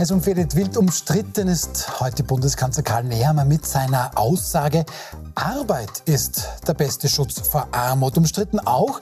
Heiß umfädet, wild umstritten ist heute Bundeskanzler Karl Nehammer mit seiner Aussage, Arbeit ist der beste Schutz vor Armut. Umstritten auch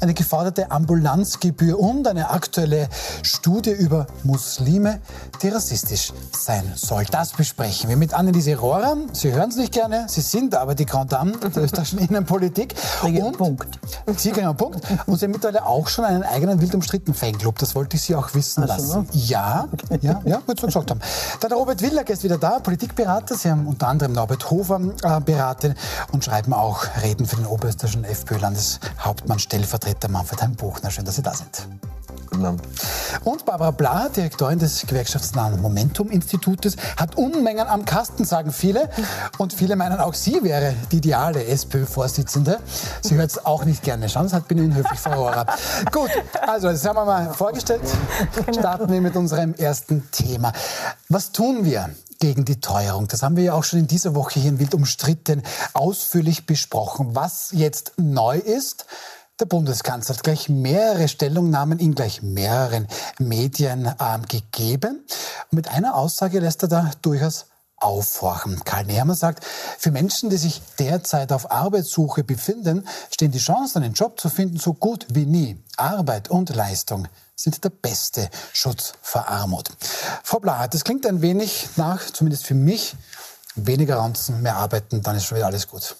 eine geforderte Ambulanzgebühr und eine aktuelle Studie über Muslime, die rassistisch sein soll. Das besprechen wir mit Anneliese Rohrer. Sie hören es nicht gerne, Sie sind aber die Grand Dame der österreichischen Innenpolitik. Und Punkt. Sie kriegen einen Punkt. Und Sie haben mittlerweile auch schon einen eigenen wild umstrittenen Fanclub. Das wollte ich Sie auch wissen lassen. Ja, ja, ja, gut, so gesagt haben. Dann der Robert Willack ist wieder da, Politikberater. Sie haben unter anderem Norbert Hofer äh, beraten und schreiben auch Reden für den oberösterreichischen FPÖ-Landeshauptmann, Stellvertreter Manfred Heim-Buchner. Schön, dass Sie da sind. Und Barbara Blaha, Direktorin des gewerkschaftsnahen Momentum-Institutes, hat Unmengen am Kasten, sagen viele. Und viele meinen, auch sie wäre die ideale SPÖ-Vorsitzende. Sie hört es auch nicht gerne. Schauen Sie, halt, bin Ihnen höflich, Frau Rohrer. Gut, also das haben wir mal vorgestellt. Starten wir mit unserem ersten Thema. Was tun wir? gegen die Teuerung. Das haben wir ja auch schon in dieser Woche hier in Wild umstritten ausführlich besprochen. Was jetzt neu ist, der Bundeskanzler hat gleich mehrere Stellungnahmen in gleich mehreren Medien ähm, gegeben. Und mit einer Aussage lässt er da durchaus aufhorchen. Karl Nehammer sagt, für Menschen, die sich derzeit auf Arbeitssuche befinden, stehen die Chancen, einen Job zu finden, so gut wie nie. Arbeit und Leistung sind der beste Schutz vor Armut. Frau Blahat, das klingt ein wenig nach, zumindest für mich, weniger Ranzen, mehr arbeiten, dann ist schon wieder alles gut.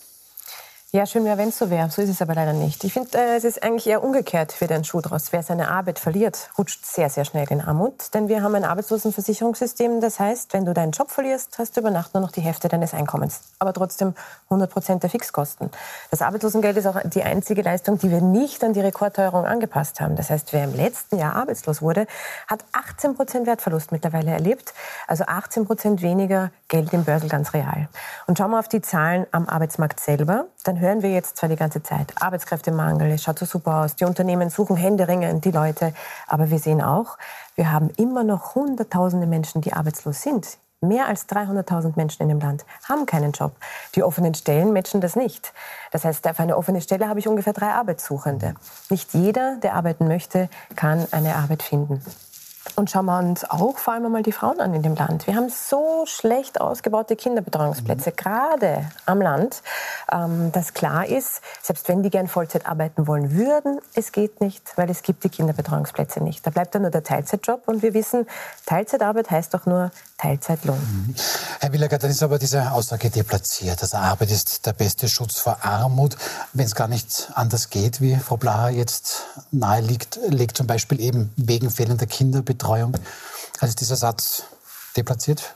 Ja, schön wäre, wenn es so wäre. So ist es aber leider nicht. Ich finde, äh, es ist eigentlich eher umgekehrt für den Schuh draus. Wer seine Arbeit verliert, rutscht sehr, sehr schnell in Armut. Denn wir haben ein Arbeitslosenversicherungssystem. Das heißt, wenn du deinen Job verlierst, hast du über Nacht nur noch die Hälfte deines Einkommens. Aber trotzdem 100 Prozent der Fixkosten. Das Arbeitslosengeld ist auch die einzige Leistung, die wir nicht an die Rekordteuerung angepasst haben. Das heißt, wer im letzten Jahr arbeitslos wurde, hat 18 Prozent Wertverlust mittlerweile erlebt. Also 18 Prozent weniger Geld im Börsel ganz real. Und schauen wir auf die Zahlen am Arbeitsmarkt selber. Dann hören wir jetzt zwar die ganze Zeit, Arbeitskräftemangel, es schaut so super aus, die Unternehmen suchen händeringend die Leute, aber wir sehen auch, wir haben immer noch Hunderttausende Menschen, die arbeitslos sind. Mehr als 300.000 Menschen in dem Land haben keinen Job. Die offenen Stellen matchen das nicht. Das heißt, auf eine offene Stelle habe ich ungefähr drei Arbeitssuchende. Nicht jeder, der arbeiten möchte, kann eine Arbeit finden. Und schauen wir uns auch vor allem einmal die Frauen an in dem Land. Wir haben so schlecht ausgebaute Kinderbetreuungsplätze, gerade am Land, ähm, dass klar ist, selbst wenn die gern Vollzeit arbeiten wollen würden, es geht nicht, weil es gibt die Kinderbetreuungsplätze nicht. Da bleibt dann nur der Teilzeitjob und wir wissen, Teilzeitarbeit heißt doch nur Teilzeitlohn. Herr Willager, dann ist aber diese Aussage deplatziert. Also Arbeit ist der beste Schutz vor Armut. Wenn es gar nicht anders geht, wie Frau Blaha jetzt naheliegt, legt zum Beispiel eben wegen fehlender Kinderbetreuung. Also ist dieser Satz deplatziert?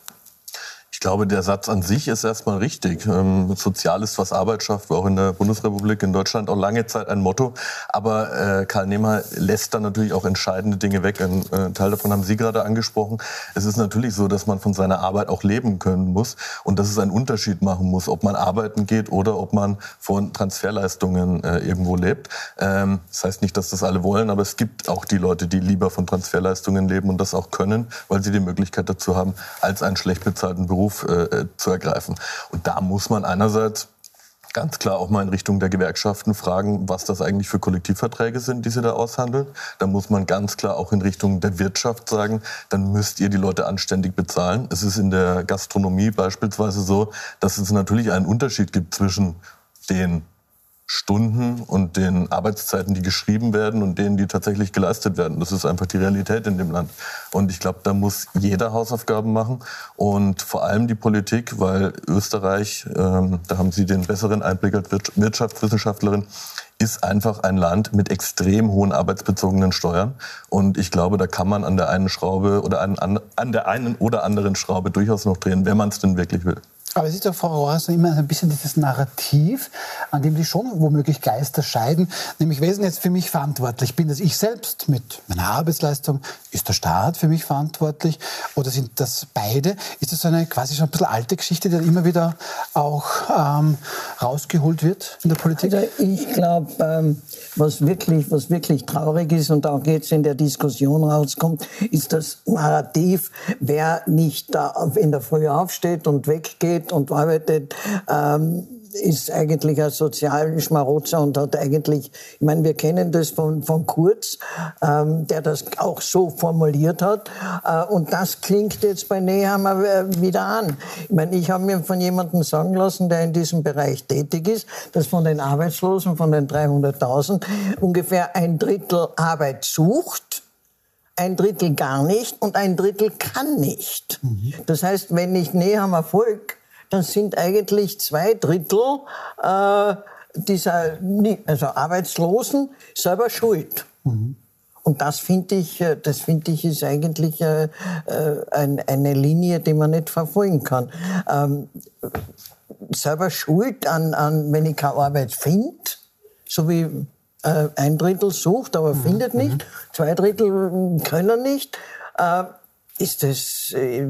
Ich glaube, der Satz an sich ist erstmal richtig. Ähm, Sozial ist, was Arbeit schafft, war auch in der Bundesrepublik, in Deutschland auch lange Zeit ein Motto. Aber äh, Karl Nehmer lässt dann natürlich auch entscheidende Dinge weg. Ein äh, Teil davon haben Sie gerade angesprochen. Es ist natürlich so, dass man von seiner Arbeit auch leben können muss und dass es einen Unterschied machen muss, ob man arbeiten geht oder ob man von Transferleistungen äh, irgendwo lebt. Ähm, das heißt nicht, dass das alle wollen, aber es gibt auch die Leute, die lieber von Transferleistungen leben und das auch können, weil sie die Möglichkeit dazu haben, als einen schlecht bezahlten Beruf äh, zu ergreifen. Und da muss man einerseits ganz klar auch mal in Richtung der Gewerkschaften fragen, was das eigentlich für Kollektivverträge sind, die sie da aushandeln. Da muss man ganz klar auch in Richtung der Wirtschaft sagen, dann müsst ihr die Leute anständig bezahlen. Es ist in der Gastronomie beispielsweise so, dass es natürlich einen Unterschied gibt zwischen den Stunden und den Arbeitszeiten, die geschrieben werden und denen, die tatsächlich geleistet werden. Das ist einfach die Realität in dem Land. Und ich glaube, da muss jeder Hausaufgaben machen und vor allem die Politik, weil Österreich, ähm, da haben Sie den besseren Einblick als Wirtschaftswissenschaftlerin, ist einfach ein Land mit extrem hohen arbeitsbezogenen Steuern. Und ich glaube, da kann man an der einen Schraube oder an, an der einen oder anderen Schraube durchaus noch drehen, wenn man es denn wirklich will. Aber es ist doch, Frau so immer ein bisschen dieses Narrativ, an dem sich schon womöglich Geister scheiden. Nämlich, wer ist denn jetzt für mich verantwortlich? Bin das ich selbst mit meiner Arbeitsleistung? Ist der Staat für mich verantwortlich? Oder sind das beide? Ist das so eine quasi schon ein bisschen alte Geschichte, die dann immer wieder auch ähm, rausgeholt wird in der Politik? Also ich glaube, ähm, was, wirklich, was wirklich traurig ist und auch jetzt in der Diskussion rauskommt, ist das Narrativ, wer nicht da in der Früh aufsteht und weggeht und arbeitet, ähm, ist eigentlich ein Sozialschmarotzer und hat eigentlich, ich meine, wir kennen das von, von Kurz, ähm, der das auch so formuliert hat. Äh, und das klingt jetzt bei Nehammer äh, wieder an. Ich meine, ich habe mir von jemandem sagen lassen, der in diesem Bereich tätig ist, dass von den Arbeitslosen, von den 300.000, ungefähr ein Drittel Arbeit sucht ein Drittel gar nicht und ein Drittel kann nicht. Mhm. Das heißt, wenn ich Nehammer folge, dann sind eigentlich zwei Drittel äh, dieser also Arbeitslosen selber schuld. Mhm. Und das finde ich, äh, das finde ich ist eigentlich äh, äh, ein, eine Linie, die man nicht verfolgen kann. Ähm, selber schuld an, an, wenn ich keine Arbeit finde, so wie äh, ein Drittel sucht, aber mhm. findet nicht, mhm. zwei Drittel können nicht, äh, ist das, äh,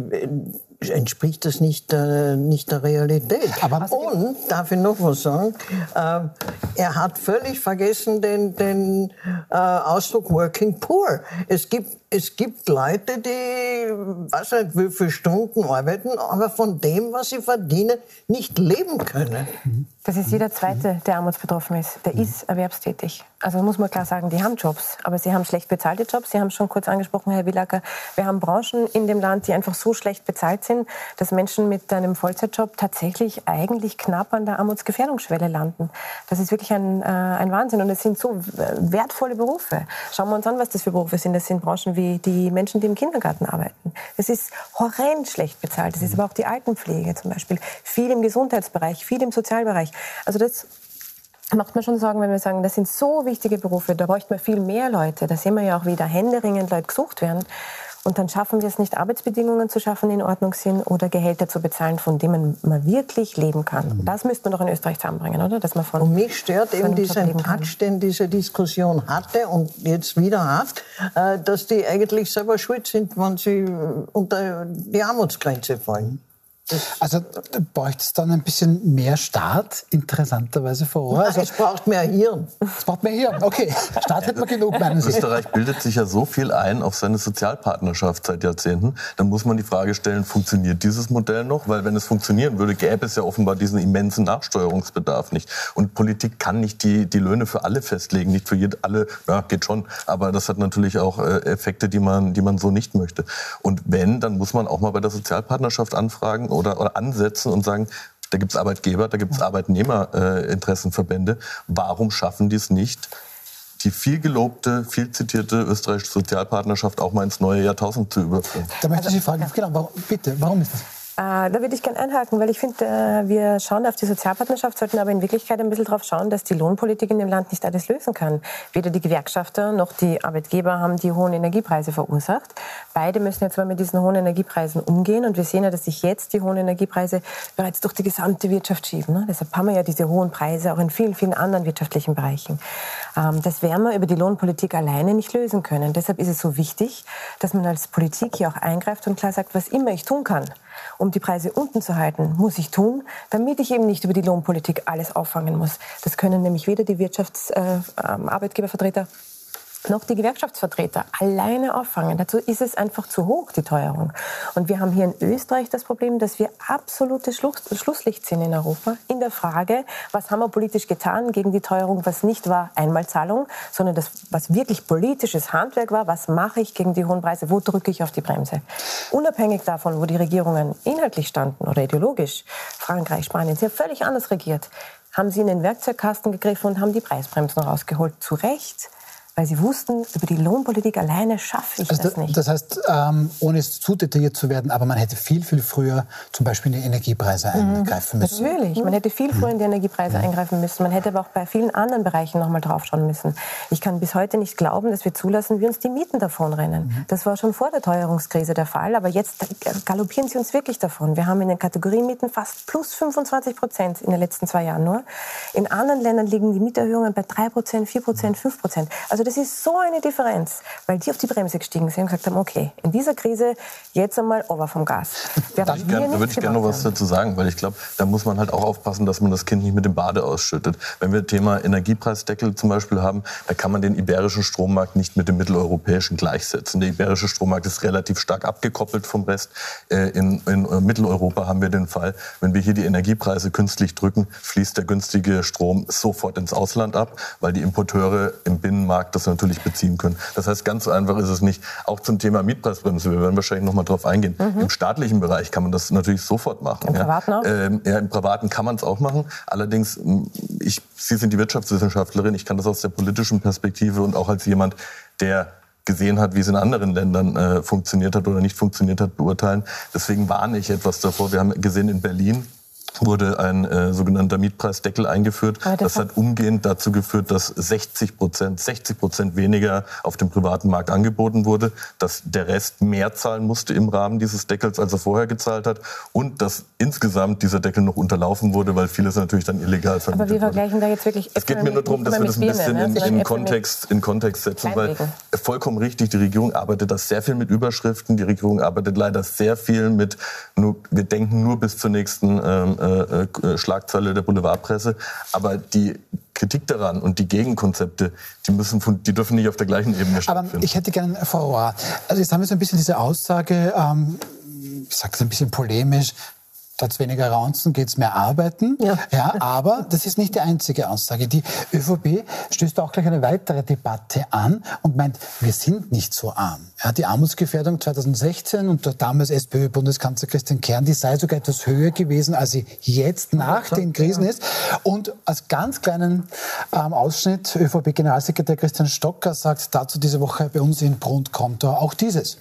entspricht das nicht, äh, nicht der Realität. Aber Und, darf ich noch was sagen, äh, er hat völlig vergessen den, den äh, Ausdruck Working Poor. Es gibt es gibt Leute, die, weiß nicht, wie viele Stunden arbeiten, aber von dem, was sie verdienen, nicht leben können. Das ist jeder Zweite, der armutsbetroffen ist. Der ist erwerbstätig. Also muss man klar sagen, die haben Jobs, aber sie haben schlecht bezahlte Jobs. Sie haben schon kurz angesprochen, Herr Willacker, wir haben Branchen in dem Land, die einfach so schlecht bezahlt sind, dass Menschen mit einem Vollzeitjob tatsächlich eigentlich knapp an der Armutsgefährdungsschwelle landen. Das ist wirklich ein, äh, ein Wahnsinn und es sind so wertvolle Berufe. Schauen wir uns an, was das für Berufe sind. Das sind Branchen wie wie die Menschen, die im Kindergarten arbeiten. Es ist horrend schlecht bezahlt. Es ist aber auch die Altenpflege zum Beispiel. Viel im Gesundheitsbereich, viel im Sozialbereich. Also das macht mir schon Sorgen, wenn wir sagen, das sind so wichtige Berufe, da bräuchten wir viel mehr Leute. Da sehen wir ja auch, wie da händeringend Leute gesucht werden. Und dann schaffen wir es nicht, Arbeitsbedingungen zu schaffen, die in Ordnung sind oder Gehälter zu bezahlen, von denen man wirklich leben kann. Mhm. Das müsste man doch in Österreich zusammenbringen, oder? Dass man von, und mich stört eben dieser Touch, den diese Diskussion hatte und jetzt wieder hat, äh, dass die eigentlich selber schuld sind, wenn sie unter die Armutsgrenze fallen. Also bräuchte es dann ein bisschen mehr Staat, interessanterweise vor Ort. Also, es braucht mehr Hirn. Es braucht mehr Hirn, okay. Staat hätte man genug, meinen Sie. Österreich bildet sich ja so viel ein auf seine Sozialpartnerschaft seit Jahrzehnten. Dann muss man die Frage stellen, funktioniert dieses Modell noch? Weil wenn es funktionieren würde, gäbe es ja offenbar diesen immensen Nachsteuerungsbedarf nicht. Und Politik kann nicht die, die Löhne für alle festlegen, nicht für jede, alle, ja, geht schon. Aber das hat natürlich auch äh, Effekte, die man, die man so nicht möchte. Und wenn, dann muss man auch mal bei der Sozialpartnerschaft anfragen, oder, oder ansetzen und sagen, da gibt es Arbeitgeber, da gibt es Arbeitnehmerinteressenverbände. Äh, Warum schaffen die es nicht, die viel gelobte, viel zitierte österreichische Sozialpartnerschaft auch mal ins neue Jahrtausend zu überführen? Da möchte ich Sie fragen, genau, warum, bitte, warum ist das? Äh, da würde ich gerne einhaken, weil ich finde, äh, wir schauen auf die Sozialpartnerschaft, sollten aber in Wirklichkeit ein bisschen darauf schauen, dass die Lohnpolitik in dem Land nicht alles lösen kann. Weder die Gewerkschafter noch die Arbeitgeber haben die hohen Energiepreise verursacht. Beide müssen jetzt mal mit diesen hohen Energiepreisen umgehen und wir sehen ja, dass sich jetzt die hohen Energiepreise bereits durch die gesamte Wirtschaft schieben. Ne? Deshalb haben wir ja diese hohen Preise auch in vielen, vielen anderen wirtschaftlichen Bereichen. Ähm, das werden wir über die Lohnpolitik alleine nicht lösen können. Deshalb ist es so wichtig, dass man als Politik hier auch eingreift und klar sagt, was immer ich tun kann, um die Preise unten zu halten, muss ich tun, damit ich eben nicht über die Lohnpolitik alles auffangen muss. Das können nämlich weder die Wirtschaftsarbeitgebervertreter äh, ähm, noch die Gewerkschaftsvertreter alleine auffangen. Dazu ist es einfach zu hoch, die Teuerung. Und wir haben hier in Österreich das Problem, dass wir absolute Schluss, Schlusslicht sind in Europa in der Frage, was haben wir politisch getan gegen die Teuerung, was nicht war Einmalzahlung, sondern das, was wirklich politisches Handwerk war, was mache ich gegen die hohen Preise, wo drücke ich auf die Bremse. Unabhängig davon, wo die Regierungen inhaltlich standen oder ideologisch, Frankreich, Spanien, sie haben völlig anders regiert, haben sie in den Werkzeugkasten gegriffen und haben die Preisbremsen rausgeholt. Zu Recht weil sie wussten, über die Lohnpolitik alleine schaffe ich also das nicht. Das heißt, ähm, ohne es zu detailliert zu werden, aber man hätte viel, viel früher zum Beispiel in die Energiepreise mhm. eingreifen müssen. Natürlich, man hätte viel früher in die Energiepreise mhm. eingreifen müssen. Man hätte aber auch bei vielen anderen Bereichen noch mal draufschauen müssen. Ich kann bis heute nicht glauben, dass wir zulassen, wie uns die Mieten davonrennen. Mhm. Das war schon vor der Teuerungskrise der Fall, aber jetzt galoppieren sie uns wirklich davon. Wir haben in den Kategoriemieten fast plus 25 Prozent in den letzten zwei Jahren nur. In anderen Ländern liegen die Mieterhöhungen bei 3 Prozent, 4 Prozent, 5 Prozent. Also Also das ist so eine Differenz, weil die auf die Bremse gestiegen sind und gesagt haben, okay, in dieser Krise jetzt einmal over vom Gas. Da, da würde ich gerne noch was dazu sagen, weil ich glaube, da muss man halt auch aufpassen, dass man das Kind nicht mit dem Bade ausschüttet. Wenn wir Thema Energiepreisdeckel zum Beispiel haben, da kann man den iberischen Strommarkt nicht mit dem mitteleuropäischen gleichsetzen. Der iberische Strommarkt ist relativ stark abgekoppelt vom Rest. Äh, in, in äh, Mitteleuropa haben wir den Fall, wenn wir hier die Energiepreise künstlich drücken, fließt der günstige Strom sofort ins Ausland ab, weil die Importeure im Binnenmarkt das natürlich beziehen können. Das heißt, ganz einfach ist es nicht. Auch zum Thema Mietpreisbremse, wir werden wahrscheinlich noch mal drauf eingehen. Mhm. Im staatlichen Bereich kann man das natürlich sofort machen. Im ja. Privaten auch? Ähm, ja, im Privaten kann man es auch machen. Allerdings, ich, Sie sind die Wirtschaftswissenschaftlerin, ich kann das aus der politischen Perspektive und auch als jemand, der gesehen hat, wie es in anderen Ländern äh, funktioniert hat oder nicht funktioniert hat, beurteilen. Deswegen warne ich etwas davor. Wir haben gesehen in Berlin, wurde ein äh, sogenannter Mietpreisdeckel eingeführt. Das, hat umgehend dazu geführt, dass 60 Prozent, 60 Prozent weniger auf dem privaten Markt angeboten wurde, dass der Rest mehr zahlen musste im Rahmen dieses Deckels, als er vorher gezahlt hat und dass insgesamt dieser Deckel noch unterlaufen wurde, weil vieles natürlich dann illegal vermietet Aber wir vergleichen wurde. da jetzt wirklich... Es geht mir nur darum, dass wir das ein bisschen ne? in, in, Kontext, in Kontext setzen, weil vollkommen richtig, die Regierung arbeitet da sehr viel mit Überschriften, die Regierung arbeitet leider sehr viel mit, nur, wir denken nur bis zur nächsten ähm, äh, äh, Schlagzeile der Boulevardpresse. Aber die Kritik daran und die Gegenkonzepte, die, müssen von, die dürfen nicht auf der gleichen Ebene stattfinden. Aber ich hätte gerne, Frau Rohr, also jetzt haben wir so ein bisschen diese Aussage, ähm, ich sage es ein bisschen polemisch, statt weniger Raunzen geht's mehr arbeiten. Ja. ja. Aber das ist nicht die einzige Aussage. Die ÖVP stößt auch gleich eine weitere Debatte an und meint, wir sind nicht so arm. Ja, die Armutsgefährdung 2016 unter damals SPÖ-Bundeskanzler Christian Kern, die sei sogar etwas höher gewesen, als sie jetzt nach den Krisen ist. Und als ganz kleinen ähm, Ausschnitt, ÖVP-Generalsekretär Christian Stocker sagt dazu diese Woche bei uns in Brund Konto auch dieses.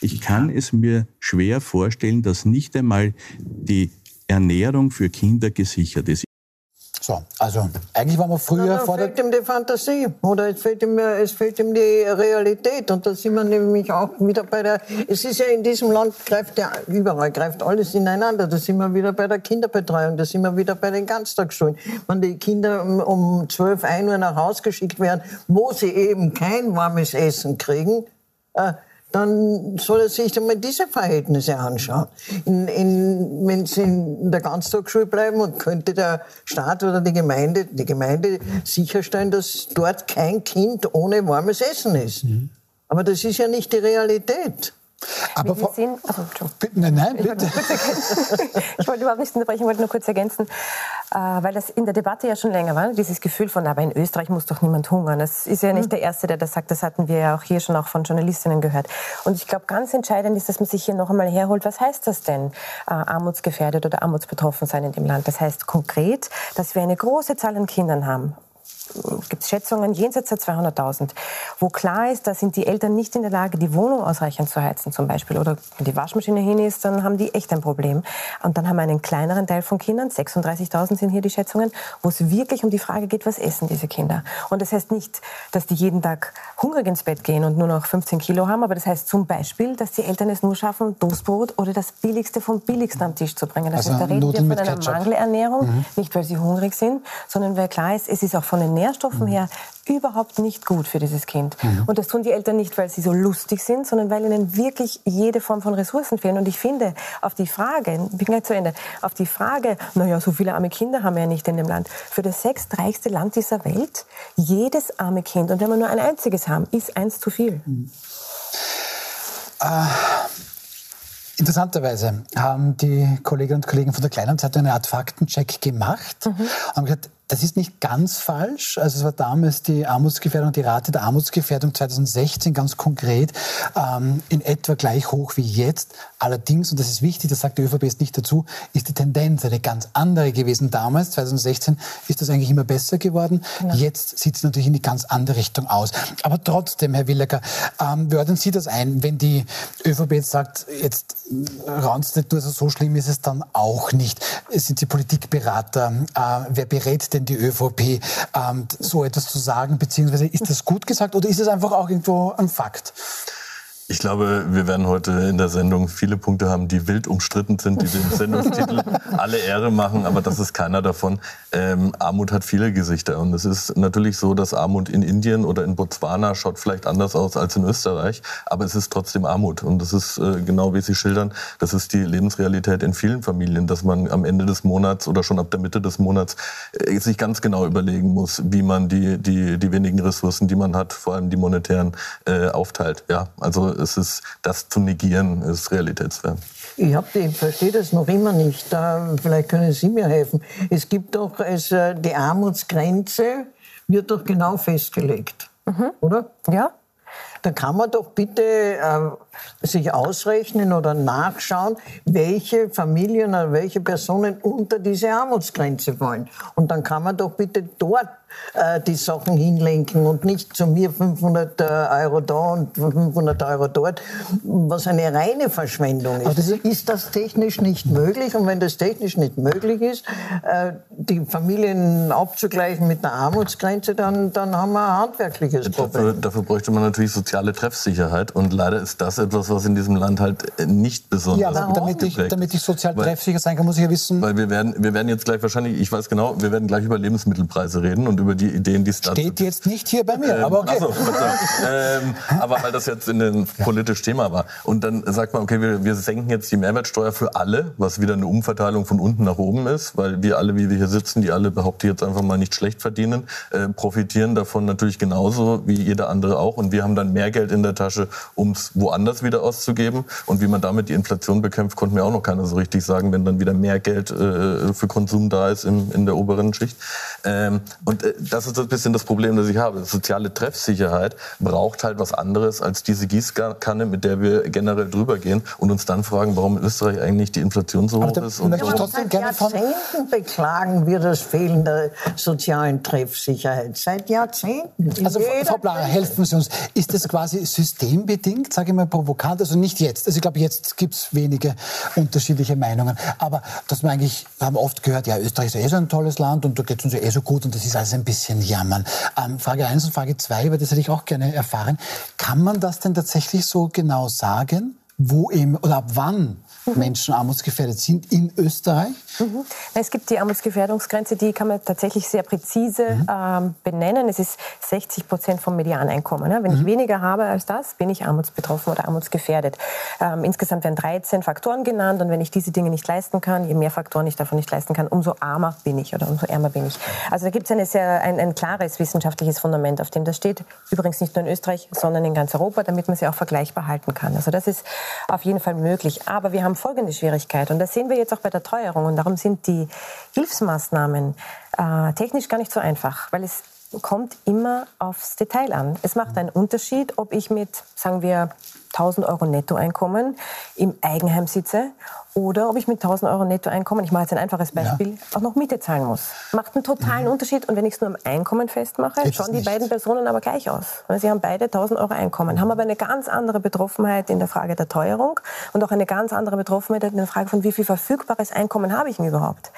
Ich kann es mir schwer vorstellen, dass nicht einmal die Ernährung für Kinder gesichert ist. So, also eigentlich waren wir früher vor der... Es fehlt ihm die Fantasie oder es fehlt, ihm, es fehlt ihm die Realität und da sind wir nämlich auch wieder bei der... Es ist ja in diesem Land, greift ja überall, greift alles ineinander. Da sind wir wieder bei der Kinderbetreuung, da sind wir wieder bei den Ganztagsschulen. Wenn die Kinder um 12, 1 Uhr nach Hause geschickt werden, wo sie eben kein warmes Essen kriegen, äh, dann soll er sich einmal diese Verhältnisse anschauen. In, in, wenn sie in der Ganztagsschule bleiben und könnte der Staat oder die Gemeinde, die Gemeinde sicherstellen, dass dort kein Kind ohne warmes Essen ist. Mhm. Aber das ist ja nicht die Realität. Aber wir sehen, also, bitte, nein, nein, bitte. Ich, ich wollte überhaupt nicht unterbrechen, ich wollte nur kurz ergänzen, äh, weil das in der Debatte ja schon länger war, dieses Gefühl von, aber in Österreich muss doch niemand hungern. Das ist ja nicht mhm. der Erste, der das sagt, das hatten wir ja auch hier schon auch von Journalistinnen gehört. Und ich glaube, ganz entscheidend ist, dass man sich hier noch einmal herholt, was heißt das denn, äh, armutsgefährdet oder armutsbetroffen sein in dem Land? Das heißt konkret, dass wir eine große Zahl an Kindern haben, gibt es Schätzungen jenseits der 200.000, wo klar ist, da sind die Eltern nicht in der Lage, die Wohnung ausreichend zu heizen zum Beispiel. Oder wenn die Waschmaschine hin ist, dann haben die echt ein Problem. Und dann haben wir einen kleineren Teil von Kindern, 36.000 sind hier die Schätzungen, wo es wirklich um die Frage geht, was essen diese Kinder. Und das heißt nicht, dass die jeden Tag hungrig ins Bett gehen und nur noch 15 Kilo haben, aber das heißt zum Beispiel, dass die Eltern es nur schaffen, Toastbrot oder das Billigste vom Billigsten am Tisch zu bringen. Das also heißt, da reden wir von einer Mangelernährung, mhm. nicht weil sie hungrig sind, sondern weil klar ist, es ist auch von den Nährstoffen her überhaupt nicht gut für dieses Kind. Mhm. Und das tun die Eltern nicht, weil sie so lustig sind, sondern weil ihnen wirklich jede Form von Ressourcen fehlen. Und ich finde, auf die Frage, ich bin gleich zu Ende, auf die Frage, naja, so viele arme Kinder haben wir ja nicht in dem Land. Für das sechstreichste Land dieser Welt, jedes arme Kind, und wenn wir nur ein einziges haben, ist eins zu viel. Mhm. Äh, interessanterweise haben die Kolleginnen und Kollegen von der Kleinen Zeitung eine Art Faktencheck gemacht mhm. und haben gesagt, das ist nicht ganz falsch. Also es war damals die Armutsgefährdung, die Rate der Armutsgefährdung 2016 ganz konkret ähm, in etwa gleich hoch wie jetzt. Allerdings, und das ist wichtig, das sagt die ÖVP jetzt nicht dazu, ist die Tendenz eine ganz andere gewesen damals. 2016 ist das eigentlich immer besser geworden. Genau. Jetzt sieht es natürlich in die ganz andere Richtung aus. Aber trotzdem, Herr Willecker, ähm, wie ordnen Sie das ein, wenn die ÖVP jetzt sagt, jetzt raunst nicht nur, also so schlimm ist es dann auch nicht. Sind Sie Politikberater? Äh, wer berät denn die ÖVP, ähm, so etwas zu sagen? Beziehungsweise ist das gut gesagt oder ist es einfach auch irgendwo ein Fakt? Ich glaube, wir werden heute in der Sendung viele Punkte haben, die wild umstritten sind, die dem Sendungstitel alle Ehre machen, aber das ist keiner davon. Ähm, Armut hat viele Gesichter und es ist natürlich so, dass Armut in Indien oder in Botswana schaut vielleicht anders aus als in Österreich, aber es ist trotzdem Armut und das ist äh, genau wie Sie schildern, das ist die Lebensrealität in vielen Familien, dass man am Ende des Monats oder schon ab der Mitte des Monats äh, sich ganz genau überlegen muss, wie man die, die, die wenigen Ressourcen, die man hat, vor allem die monetären, äh, aufteilt. Ja, also es ist, das zu negieren, ist realitätsfern. Ich, hab ich verstehe das noch immer nicht. Da, vielleicht können Sie mir helfen. Es gibt doch also die Armutsgrenze, wird doch genau festgelegt, mhm. oder? Ja. Da kann man doch bitte äh, sich ausrechnen oder nachschauen, welche Familien oder welche Personen unter diese Armutsgrenze fallen. Und dann kann man doch bitte dort äh, die Sachen hinlenken und nicht zu mir 500 äh, Euro da und 500 Euro dort, was eine reine Verschwendung ist. Das ist das technisch nicht möglich? Und wenn das technisch nicht möglich ist, äh, die Familien abzugleichen mit einer Armutsgrenze, dann, dann haben wir ein handwerkliches Problem. Dafür, dafür bräuchte man natürlich soziale Treffsicherheit und leider ist das etwas, was in diesem Land halt nicht besonders ja, aber damit ich, damit ich sozial treffsicher sein kann, muss ich ja wissen. Weil wir werden, wir werden jetzt gleich wahrscheinlich, ich weiß genau, wir werden gleich über Lebensmittelpreise reden und über die Ideen, die es da Steht jetzt nicht hier bei mir, ähm, aber okay. So, ähm, aber weil das jetzt in ein politisch Thema war. Und dann sagt man, okay, wir, wir senken jetzt die Mehrwertsteuer für alle, was wieder eine Umverteilung von unten nach oben ist, weil wir alle, wie wir hier sitzen, die alle behaupte jetzt einfach mal nicht schlecht verdienen, äh, profitieren davon natürlich genauso wie jeder andere auch. Und wir haben dann mehr Geld in der Tasche, um es woanders wieder auszugeben. Und wie man damit die Inflation bekämpft, konnte mir auch noch keiner so richtig sagen, wenn dann wieder mehr Geld äh, für Konsum da ist im, in der oberen Schicht. Ähm, und äh, das ist ein bisschen das Problem, das ich habe. Soziale Treffsicherheit braucht halt was anderes als diese Gießkanne, mit der wir generell drüber gehen und uns dann fragen, warum in Österreich eigentlich die Inflation so hoch ist. Und ja, trotzdem gerne von Jahrzehnten beklagen wir das Fehlen der sozialen Treffsicherheit. Seit Jahrzehnten. Also Frau Blacher, helfen Sie uns. Ist das quasi systembedingt, sage ich mal provokant? Also nicht jetzt. Also ich glaube, jetzt gibt es wenige unterschiedliche Meinungen. Aber dass wir eigentlich, wir haben oft gehört, ja, Österreich ist eh so ein tolles Land und da geht es uns ja eh so gut und das ist alles ein bisschen jammern. Ähm, Frage 1 und Frage 2, über das hätte ich auch gerne erfahren. Kann man das denn tatsächlich so genau sagen, wo eben oder ab wann. Menschen armutsgefährdet sind in Österreich? Mhm. Es gibt die Armutsgefährdungsgrenze, die kann man tatsächlich sehr präzise mhm. ähm, benennen. Es ist 60 Prozent vom Medianeinkommen. Ja? Wenn ich mhm. weniger habe als das, bin ich armutsbetroffen oder armutsgefährdet. Ähm, insgesamt werden 13 Faktoren genannt und wenn ich diese Dinge nicht leisten kann, je mehr Faktoren ich davon nicht leisten kann, umso armer bin ich oder umso ärmer bin ich. Also da gibt es ein, ein klares wissenschaftliches Fundament, auf dem das steht. Übrigens nicht nur in Österreich, sondern in ganz Europa, damit man sie auch vergleichbar halten kann. Also das ist auf jeden Fall möglich. Aber wir haben folgende Schwierigkeit und das sehen wir jetzt auch bei der Teuerung und darum sind die Hilfsmaßnahmen äh, technisch gar nicht so einfach, weil es kommt immer aufs Detail an. Es macht einen Unterschied, ob ich mit, sagen wir, 1000 Euro Nettoeinkommen im Eigenheim sitze oder ob ich mit 1000 Euro Nettoeinkommen, ich mache jetzt ein einfaches Beispiel, ja. auch noch Miete zahlen muss. Macht einen totalen mhm. Unterschied. Und wenn ich es nur am Einkommen festmache, Jetzt schauen die beiden Personen aber gleich aus. Sie haben beide 1000 Euro Einkommen, haben aber eine ganz andere Betroffenheit in der Frage der Teuerung und auch eine ganz andere Betroffenheit in der Frage von, wie viel verfügbares Einkommen habe ich denn überhaupt.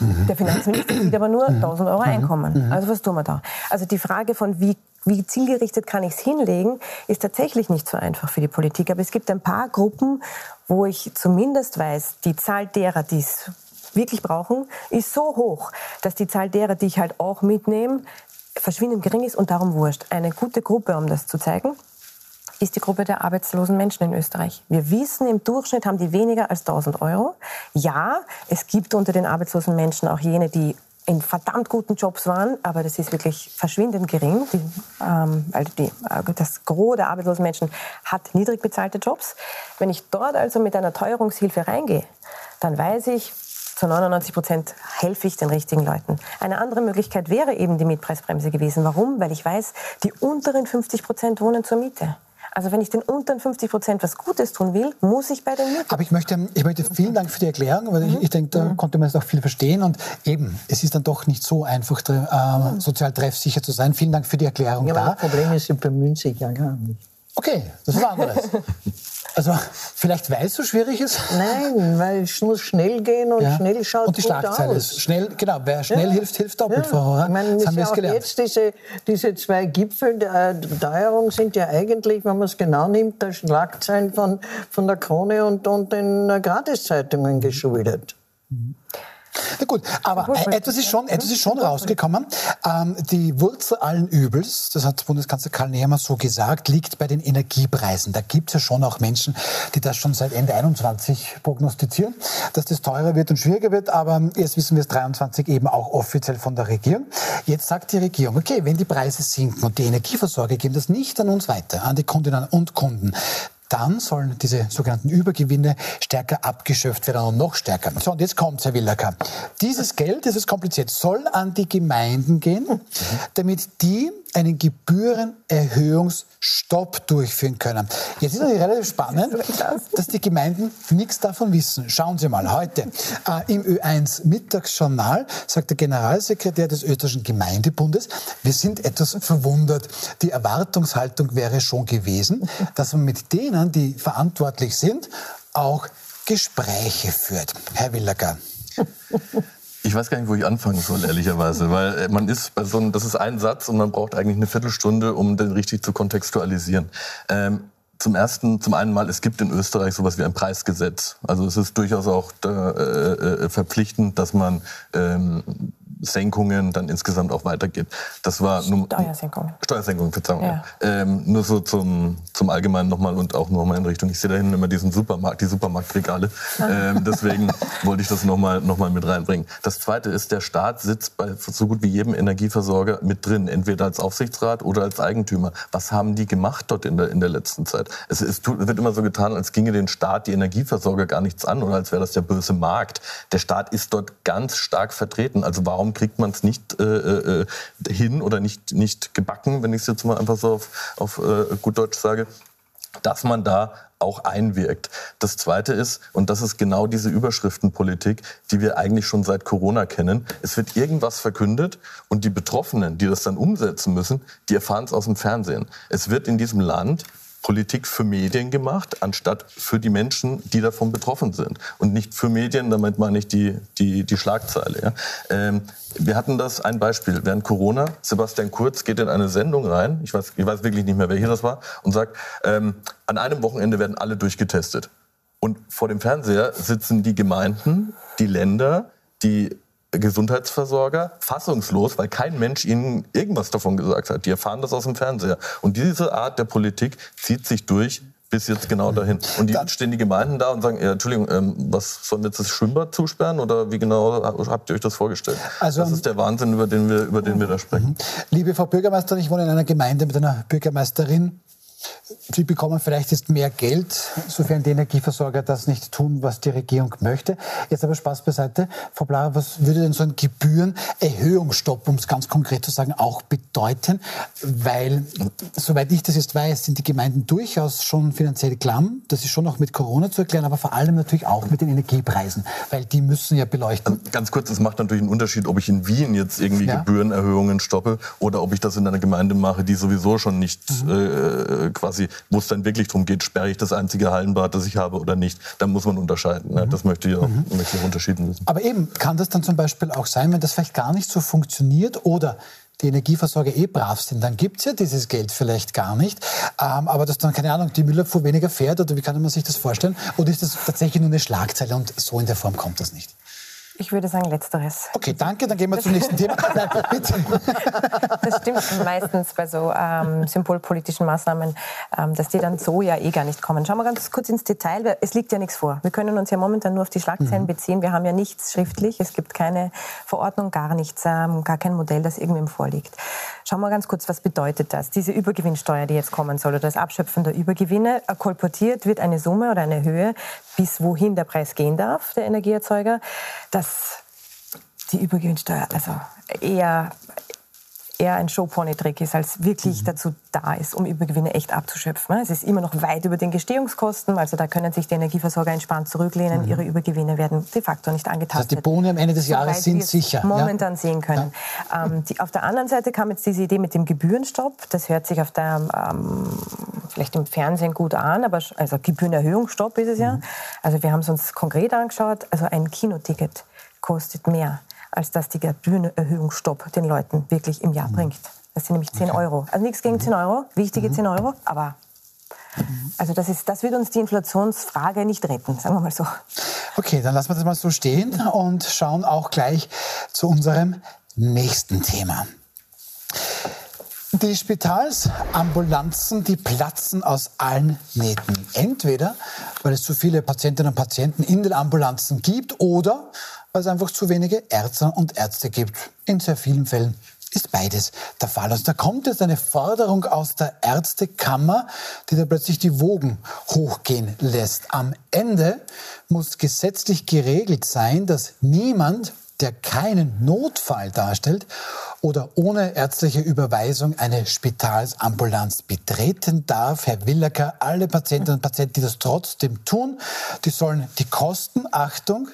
Mhm. Der Finanzminister sieht aber nur 1000 mhm. Euro mhm. Einkommen. Mhm. Also was tun wir da? Also die Frage von, wie wie zielgerichtet kann ich es hinlegen, ist tatsächlich nicht so einfach für die Politik. Aber es gibt ein paar Gruppen, wo ich zumindest weiß, die Zahl derer, die es wirklich brauchen, ist so hoch, dass die Zahl derer, die ich halt auch mitnehme, verschwindend gering ist und darum wurscht. Eine gute Gruppe, um das zu zeigen, ist die Gruppe der arbeitslosen Menschen in Österreich. Wir wissen, im Durchschnitt haben die weniger als 1000 Euro. Ja, es gibt unter den arbeitslosen Menschen auch jene, die in verdammt guten Jobs waren, aber das ist wirklich verschwindend gering, die, ähm, weil die, äh, das Gros der arbeitslosen Menschen hat niedrig bezahlte Jobs. Wenn ich dort also mit einer Teuerungshilfe reingehe, dann weiß ich, zu 99 Prozent helfe ich den richtigen Leuten. Eine andere Möglichkeit wäre eben die Mietpreisbremse gewesen. Warum? Weil ich weiß, die unteren 50 Prozent wohnen zur Miete. Also wenn ich den unteren 50 Prozent was Gutes tun will, muss ich bei den Mieten. Aber ich möchte, ich möchte vielen Dank für die Erklärung, weil mhm. ich, ich denke, da mhm. konnte man jetzt auch viel verstehen. Und eben, es ist dann doch nicht so einfach, äh, sozial treffsicher zu sein. Vielen Dank für die Erklärung ja, da. das Problem ist, sie bemühen sich ja gar nicht. Okay, das ist anderes. Also vielleicht weil es so schwierig ist? Nein, weil es muss schnell gehen und Ja. schnell schaut Und die gut Schlagzeile aus. ist schnell, genau, wer schnell Ja. hilft, hilft doppelt, Frau Horrer. Ich meine, Das haben wir ja auch gelernt. jetzt diese, diese zwei Gipfel der Teuerung sind ja eigentlich, wenn man es genau nimmt, der Schlagzeilen von, von der Krone und, und den äh, Gratiszeitungen geschuldet. Na gut, aber äh, etwas ist schon, etwas ist schon rausgekommen. Ähm, die Wurzel allen Übels, das hat Bundeskanzler Karl Nehammer so gesagt, liegt bei den Energiepreisen. Da gibt es ja schon auch Menschen, die das schon seit Ende 21 prognostizieren, dass das teurer wird und schwieriger wird. Aber jetzt wissen wir es 23 eben auch offiziell von der Regierung. Jetzt sagt die Regierung, okay, wenn die Preise sinken und die Energieversorger geben das nicht an uns weiter, an die Kundinnen und Kunden, dann sollen diese sogenannten Übergewinne stärker abgeschöpft werden und noch stärker. So, und jetzt kommt Herr Willacker. Dieses Geld, das ist kompliziert, soll an die Gemeinden gehen, damit die einen Gebührenerhöhungsstopp durchführen können. Jetzt ist natürlich relativ spannend, dass die Gemeinden nichts davon wissen. Schauen Sie mal, heute äh, im Ö1 Mittagsjournal sagt der Generalsekretär des österreichischen Gemeindebundes, wir sind etwas verwundert. Die Erwartungshaltung wäre schon gewesen, dass man mit denen, die verantwortlich sind, auch Gespräche führt. Herr Willacker. Ich weiß gar nicht, wo ich anfangen soll, ehrlicherweise, weil äh, man ist bei so einem, das ist ein Satz und man braucht eigentlich eine Viertelstunde, um den richtig zu kontextualisieren. Ähm, zum ersten, zum einen mal, es gibt in Österreich sowas wie ein Preisgesetz. Also es ist durchaus auch äh, äh, verpflichtend, dass man ähm, Senkungen dann insgesamt auch weitergeht. Das war nur, Steuersenkungen. Steuersenkung, Verzeihung. Ja. Ähm, nur so zum, zum Allgemeinen nochmal und auch nochmal in Richtung. Ich sehe da hinten immer diesen Supermarkt, die Supermarktregale. ähm, deswegen wollte ich das nochmal noch mal mit reinbringen. Das Zweite ist, der Staat sitzt bei so gut wie jedem Energieversorger mit drin, entweder als Aufsichtsrat oder als Eigentümer. Was haben die gemacht dort in der, in der letzten Zeit? Es, es wird immer so getan, als ginge den Staat die Energieversorger gar nichts an oder als wäre das der böse Markt. Der Staat ist dort ganz stark vertreten. Also warum kriegt man es nicht äh, äh, hin oder nicht, nicht gebacken, wenn ich es jetzt mal einfach so auf, auf äh, gut Deutsch sage, dass man da auch einwirkt. Das Zweite ist, und das ist genau diese Überschriftenpolitik, die wir eigentlich schon seit Corona kennen, es wird irgendwas verkündet und die Betroffenen, die das dann umsetzen müssen, die erfahren es aus dem Fernsehen. Es wird in diesem Land Politik für Medien gemacht, anstatt für die Menschen, die davon betroffen sind. Und nicht für Medien, damit meine ich die, die, die Schlagzeile. Ja. Ähm, wir hatten das, ein Beispiel, während Corona, Sebastian Kurz geht in eine Sendung rein, ich weiß, ich weiß wirklich nicht mehr, welche das war, und sagt, ähm, an einem Wochenende werden alle durchgetestet. Und vor dem Fernseher sitzen die Gemeinden, die Länder, die Gesundheitsversorger fassungslos, weil kein Mensch ihnen irgendwas davon gesagt hat. Die erfahren das aus dem Fernseher. Und diese Art der Politik zieht sich durch bis jetzt genau dahin. Und die stehen die Gemeinden da und sagen, ja, Entschuldigung, ähm, was sollen wir jetzt das Schwimmbad zusperren oder wie genau habt ihr euch das vorgestellt? Also- das ist der Wahnsinn, über den wir, über den wir da sprechen. Liebe Frau Bürgermeisterin, ich wohne in einer Gemeinde mit einer Bürgermeisterin. Sie bekommen vielleicht jetzt mehr Geld, sofern die Energieversorger das nicht tun, was die Regierung möchte. Jetzt aber Spaß beiseite. Frau Blarer, was würde denn so ein Gebührenerhöhungsstopp, um es ganz konkret zu sagen, auch bedeuten? Weil, soweit ich das jetzt weiß, sind die Gemeinden durchaus schon finanziell klamm. Das ist schon auch mit Corona zu erklären, aber vor allem natürlich auch mit den Energiepreisen, weil die müssen ja beleuchten. Ganz kurz, es macht natürlich einen Unterschied, ob ich in Wien jetzt irgendwie Ja. Gebührenerhöhungen stoppe oder ob ich das in einer Gemeinde mache, die sowieso schon nicht äh, quasi, wo es dann wirklich darum geht, sperre ich das einzige Hallenbad, das ich habe oder nicht. Da muss man unterscheiden. Ne? Das möchte ich auch, möchte ich auch unterschieden wissen. Aber eben, kann das dann zum Beispiel auch sein, wenn das vielleicht gar nicht so funktioniert oder die Energieversorger eh brav sind, dann gibt's ja dieses Geld vielleicht gar nicht. Ähm, aber dass dann, keine Ahnung, die Müllabfuhr weniger fährt oder wie kann man sich das vorstellen? Oder ist das tatsächlich nur eine Schlagzeile und so in der Form kommt das nicht? Ich würde sagen, letzteres. Okay, danke, dann gehen wir zum nächsten Thema. Nein. Das stimmt meistens bei so ähm, symbolpolitischen Maßnahmen, ähm, dass die dann so ja eh gar nicht kommen. Schauen wir ganz kurz ins Detail. weil Es liegt ja nichts vor. Wir können uns ja momentan nur auf die Schlagzeilen beziehen. Wir haben ja nichts schriftlich. Es gibt keine Verordnung, gar nichts, ähm, gar kein Modell, das irgendwem vorliegt. Schauen wir ganz kurz, was bedeutet das? Diese Übergewinnsteuer, die jetzt kommen soll, oder das Abschöpfen der Übergewinne, äh, kolportiert wird eine Summe oder eine Höhe, bis wohin der Preis gehen darf, der Energieerzeuger. Das die Übergewinnsteuer also eher, eher ein Showpony-Trick ist, als wirklich dazu da ist, um Übergewinne echt abzuschöpfen. Es ist immer noch weit über den Gestehungskosten, also da können sich die Energieversorger entspannt zurücklehnen. Ihre Übergewinne werden de facto nicht Das angetastet. heißt, die Boni am Ende des Jahres Soweit sind sicher. Momentan sehen können. Ähm, die, auf der anderen Seite kam jetzt diese Idee mit dem Gebührenstopp. Das hört sich auf der ähm, vielleicht im Fernsehen gut an, aber also Gebührenerhöhungsstopp ist es ja. Mhm. Also wir haben es uns konkret angeschaut. Also ein Kinoticket kostet mehr, als dass die Gebührenerhöhungsstopp den Leuten wirklich im Jahr mhm. bringt. Das sind nämlich 10 okay. Euro. Also nichts gegen 10 mhm. Euro, wichtige mhm. 10 Euro, aber also das, ist, das wird uns die Inflationsfrage nicht retten, sagen wir mal so. Okay, dann lassen wir das mal so stehen und schauen auch gleich zu unserem nächsten Thema. Die Spitalsambulanzen, die platzen aus allen Nähten. Entweder, weil es zu viele Patientinnen und Patienten in den Ambulanzen gibt oder weil es einfach zu wenige Ärzte und Ärzte gibt. In sehr vielen Fällen ist beides der Fall. Also da kommt jetzt eine Forderung aus der Ärztekammer, die da plötzlich die Wogen hochgehen lässt. Am Ende muss gesetzlich geregelt sein, dass niemand, der keinen Notfall darstellt oder ohne ärztliche Überweisung eine Spitalsambulanz betreten darf. Herr Willacker, alle Patientinnen und Patienten, die das trotzdem tun, die sollen die Kosten, Achtung,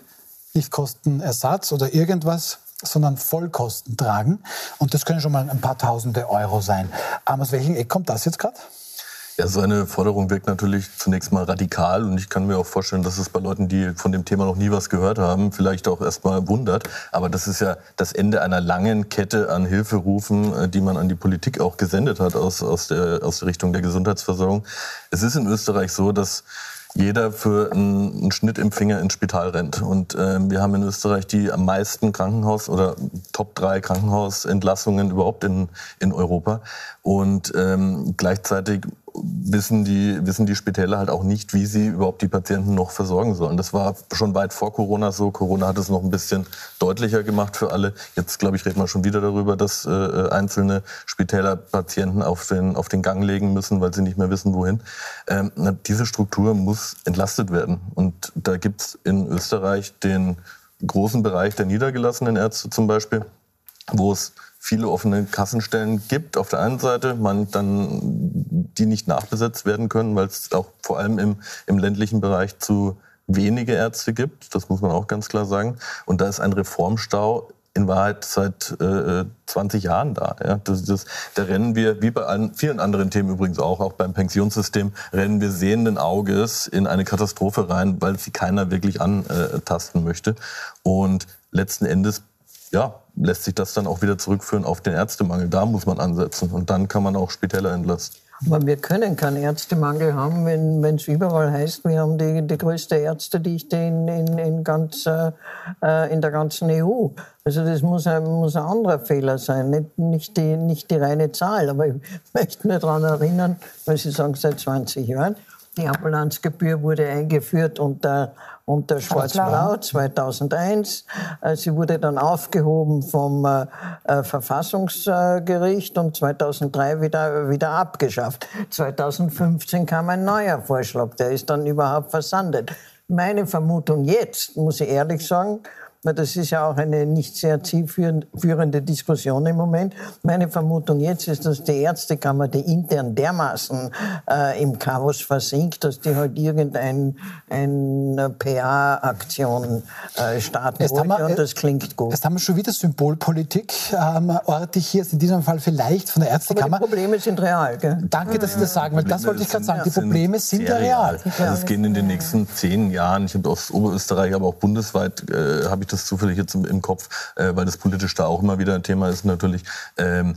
nicht Kostenersatz oder irgendwas sondern Vollkosten tragen. Und das können schon mal ein paar tausende Euro sein. Aber aus welchem Eck kommt das jetzt gerade? Ja, so eine Forderung wirkt natürlich zunächst mal radikal und ich kann mir auch vorstellen, dass es bei Leuten, die von dem Thema noch nie was gehört haben, vielleicht auch erstmal wundert. Aber das ist ja das Ende einer langen Kette an Hilferufen, äh, die man an die Politik auch gesendet hat aus, aus, der, aus der Richtung der Gesundheitsversorgung. Es ist in Österreich so, dass jeder für einen, einen Schnitt im Finger ins Spital rennt. Und äh, wir haben in Österreich die am meisten Krankenhaus- oder Top 3 Krankenhausentlassungen überhaupt in, in Europa. Und ähm, gleichzeitig wissen die, wissen die Spitäler halt auch nicht, wie sie überhaupt die Patienten noch versorgen sollen. Das war schon weit vor Corona so. Corona hat es noch ein bisschen deutlicher gemacht für alle. Jetzt, glaube ich, reden wir schon wieder darüber, dass äh, einzelne Spitäler Patienten auf den, auf den Gang legen müssen, weil sie nicht mehr wissen, wohin. Ähm, diese Struktur muss entlastet werden. Und da gibt's in Österreich den großen Bereich der niedergelassenen Ärzte zum Beispiel, wo es viele offene Kassenstellen gibt. Auf der einen Seite, man dann die nicht nachbesetzt werden können, weil es auch vor allem im, im ländlichen Bereich zu wenige Ärzte gibt. Das muss man auch ganz klar sagen. Und da ist ein Reformstau in Wahrheit seit äh, 20 Jahren da. Ja. Das, das, da rennen wir, wie bei allen, vielen anderen Themen übrigens auch, auch beim Pensionssystem, rennen wir sehenden Auges in eine Katastrophe rein, weil sie keiner wirklich antasten möchte. Und letzten Endes ja, lässt sich das dann auch wieder zurückführen auf den Ärztemangel. Da muss man ansetzen und dann kann man auch Spitäler entlasten. Aber wir können keinen Ärztemangel haben, wenn es überall heißt, wir haben die, die größte Ärztedichte in, in, in, ganz, äh, in der ganzen EU. Also das muss ein, muss ein anderer Fehler sein, nicht, nicht, die, nicht die reine Zahl. Aber ich möchte nur daran erinnern, weil Sie sagen, seit 20 Jahren, die Ambulanzgebühr wurde eingeführt unter unter Schwarz-Blau 2001. Äh, sie wurde dann aufgehoben vom äh, äh, Verfassungsgericht und 2003 wieder, wieder abgeschafft. 2015 kam ein neuer Vorschlag, der ist dann überhaupt versandet. Meine Vermutung jetzt, muss ich ehrlich sagen, das ist ja auch eine nicht sehr zielführende Diskussion im Moment. Meine Vermutung jetzt ist, dass die Ärztekammer, die intern dermaßen äh, im Chaos versinkt, dass die halt irgendeine PA-Aktion äh, starten jetzt wollte wir, und das klingt gut. Jetzt haben wir schon wieder Symbolpolitik ähm, ortig hier, in diesem Fall vielleicht von der Ärztekammer. Aber die Probleme sind real. Gell? Danke, dass Sie das sagen, weil das wollte ich gerade sagen. Die Probleme sind, sind ja real. Also es gehen in den nächsten zehn Jahren, ich habe aus Oberösterreich, aber auch bundesweit, äh, habe ich das das zufällig jetzt im, im Kopf, äh, weil das politisch da auch immer wieder ein Thema ist natürlich. Ähm,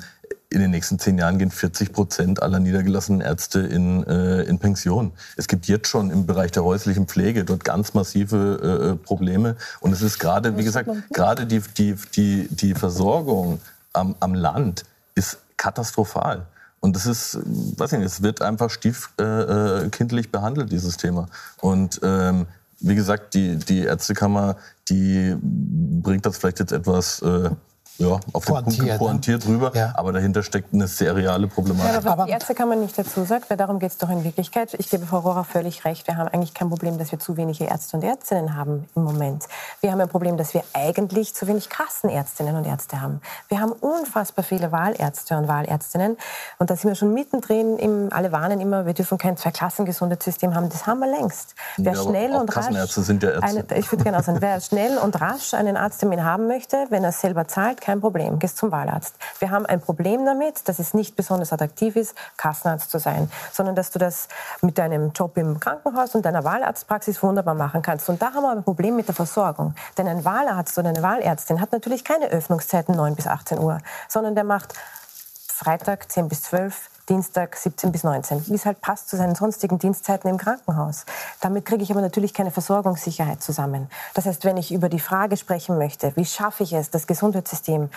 in den nächsten zehn Jahren gehen 40 Prozent aller niedergelassenen Ärzte in, äh, in Pension. Es gibt jetzt schon im Bereich der häuslichen Pflege dort ganz massive äh, Probleme. Und es ist gerade, wie gesagt, gerade die, die, die, die Versorgung am, am Land ist katastrophal. Und das ist, weiß ich nicht, es wird einfach stiefkindlich äh, behandelt, dieses Thema. Und ähm, wie gesagt, die, die Ärztekammer, die bringt das vielleicht jetzt etwas äh, ja, auf den Punkt ne? pointiert rüber. Ja. Aber dahinter steckt eine sehr reale Problematik. Ja, aber was die Ärztekammer nicht dazu sagt, weil darum geht es doch in Wirklichkeit. Ich gebe Frau Rohrer völlig recht. Wir haben eigentlich kein Problem, dass wir zu wenige Ärzte und Ärztinnen haben im Moment. Wir haben ein Problem, dass wir eigentlich zu wenig Kassenärztinnen und Ärzte haben. Wir haben unfassbar viele Wahlärzte und Wahlärztinnen. Und da sind wir schon mittendrin. Im, alle warnen immer, wir dürfen kein Zwei-Klassen-Gesundheitssystem haben. Das haben wir längst. Wer ja, schnell und rasch, sind ja Ärzte. Eine, ich würde gerne sagen, wer schnell und rasch einen Arzttermin haben möchte, wenn er selber zahlt, kein Problem, gehst zum Wahlarzt. Wir haben ein Problem damit, dass es nicht besonders attraktiv ist, Kassenarzt zu sein, sondern dass du das mit deinem Job im Krankenhaus und deiner Wahlarztpraxis wunderbar machen kannst. Und da haben wir ein Problem mit der Versorgung. Denn ein Wahlarzt oder eine Wahlärztin hat natürlich keine Öffnungszeiten 9 bis 18 Uhr, sondern der macht Freitag 10 bis 12, Dienstag 17 bis 19, wie es halt passt zu seinen sonstigen Dienstzeiten im Krankenhaus. Damit kriege ich aber natürlich keine Versorgungssicherheit zusammen. Das heißt, wenn ich über die Frage sprechen möchte, wie schaffe ich es, das Gesundheitssystem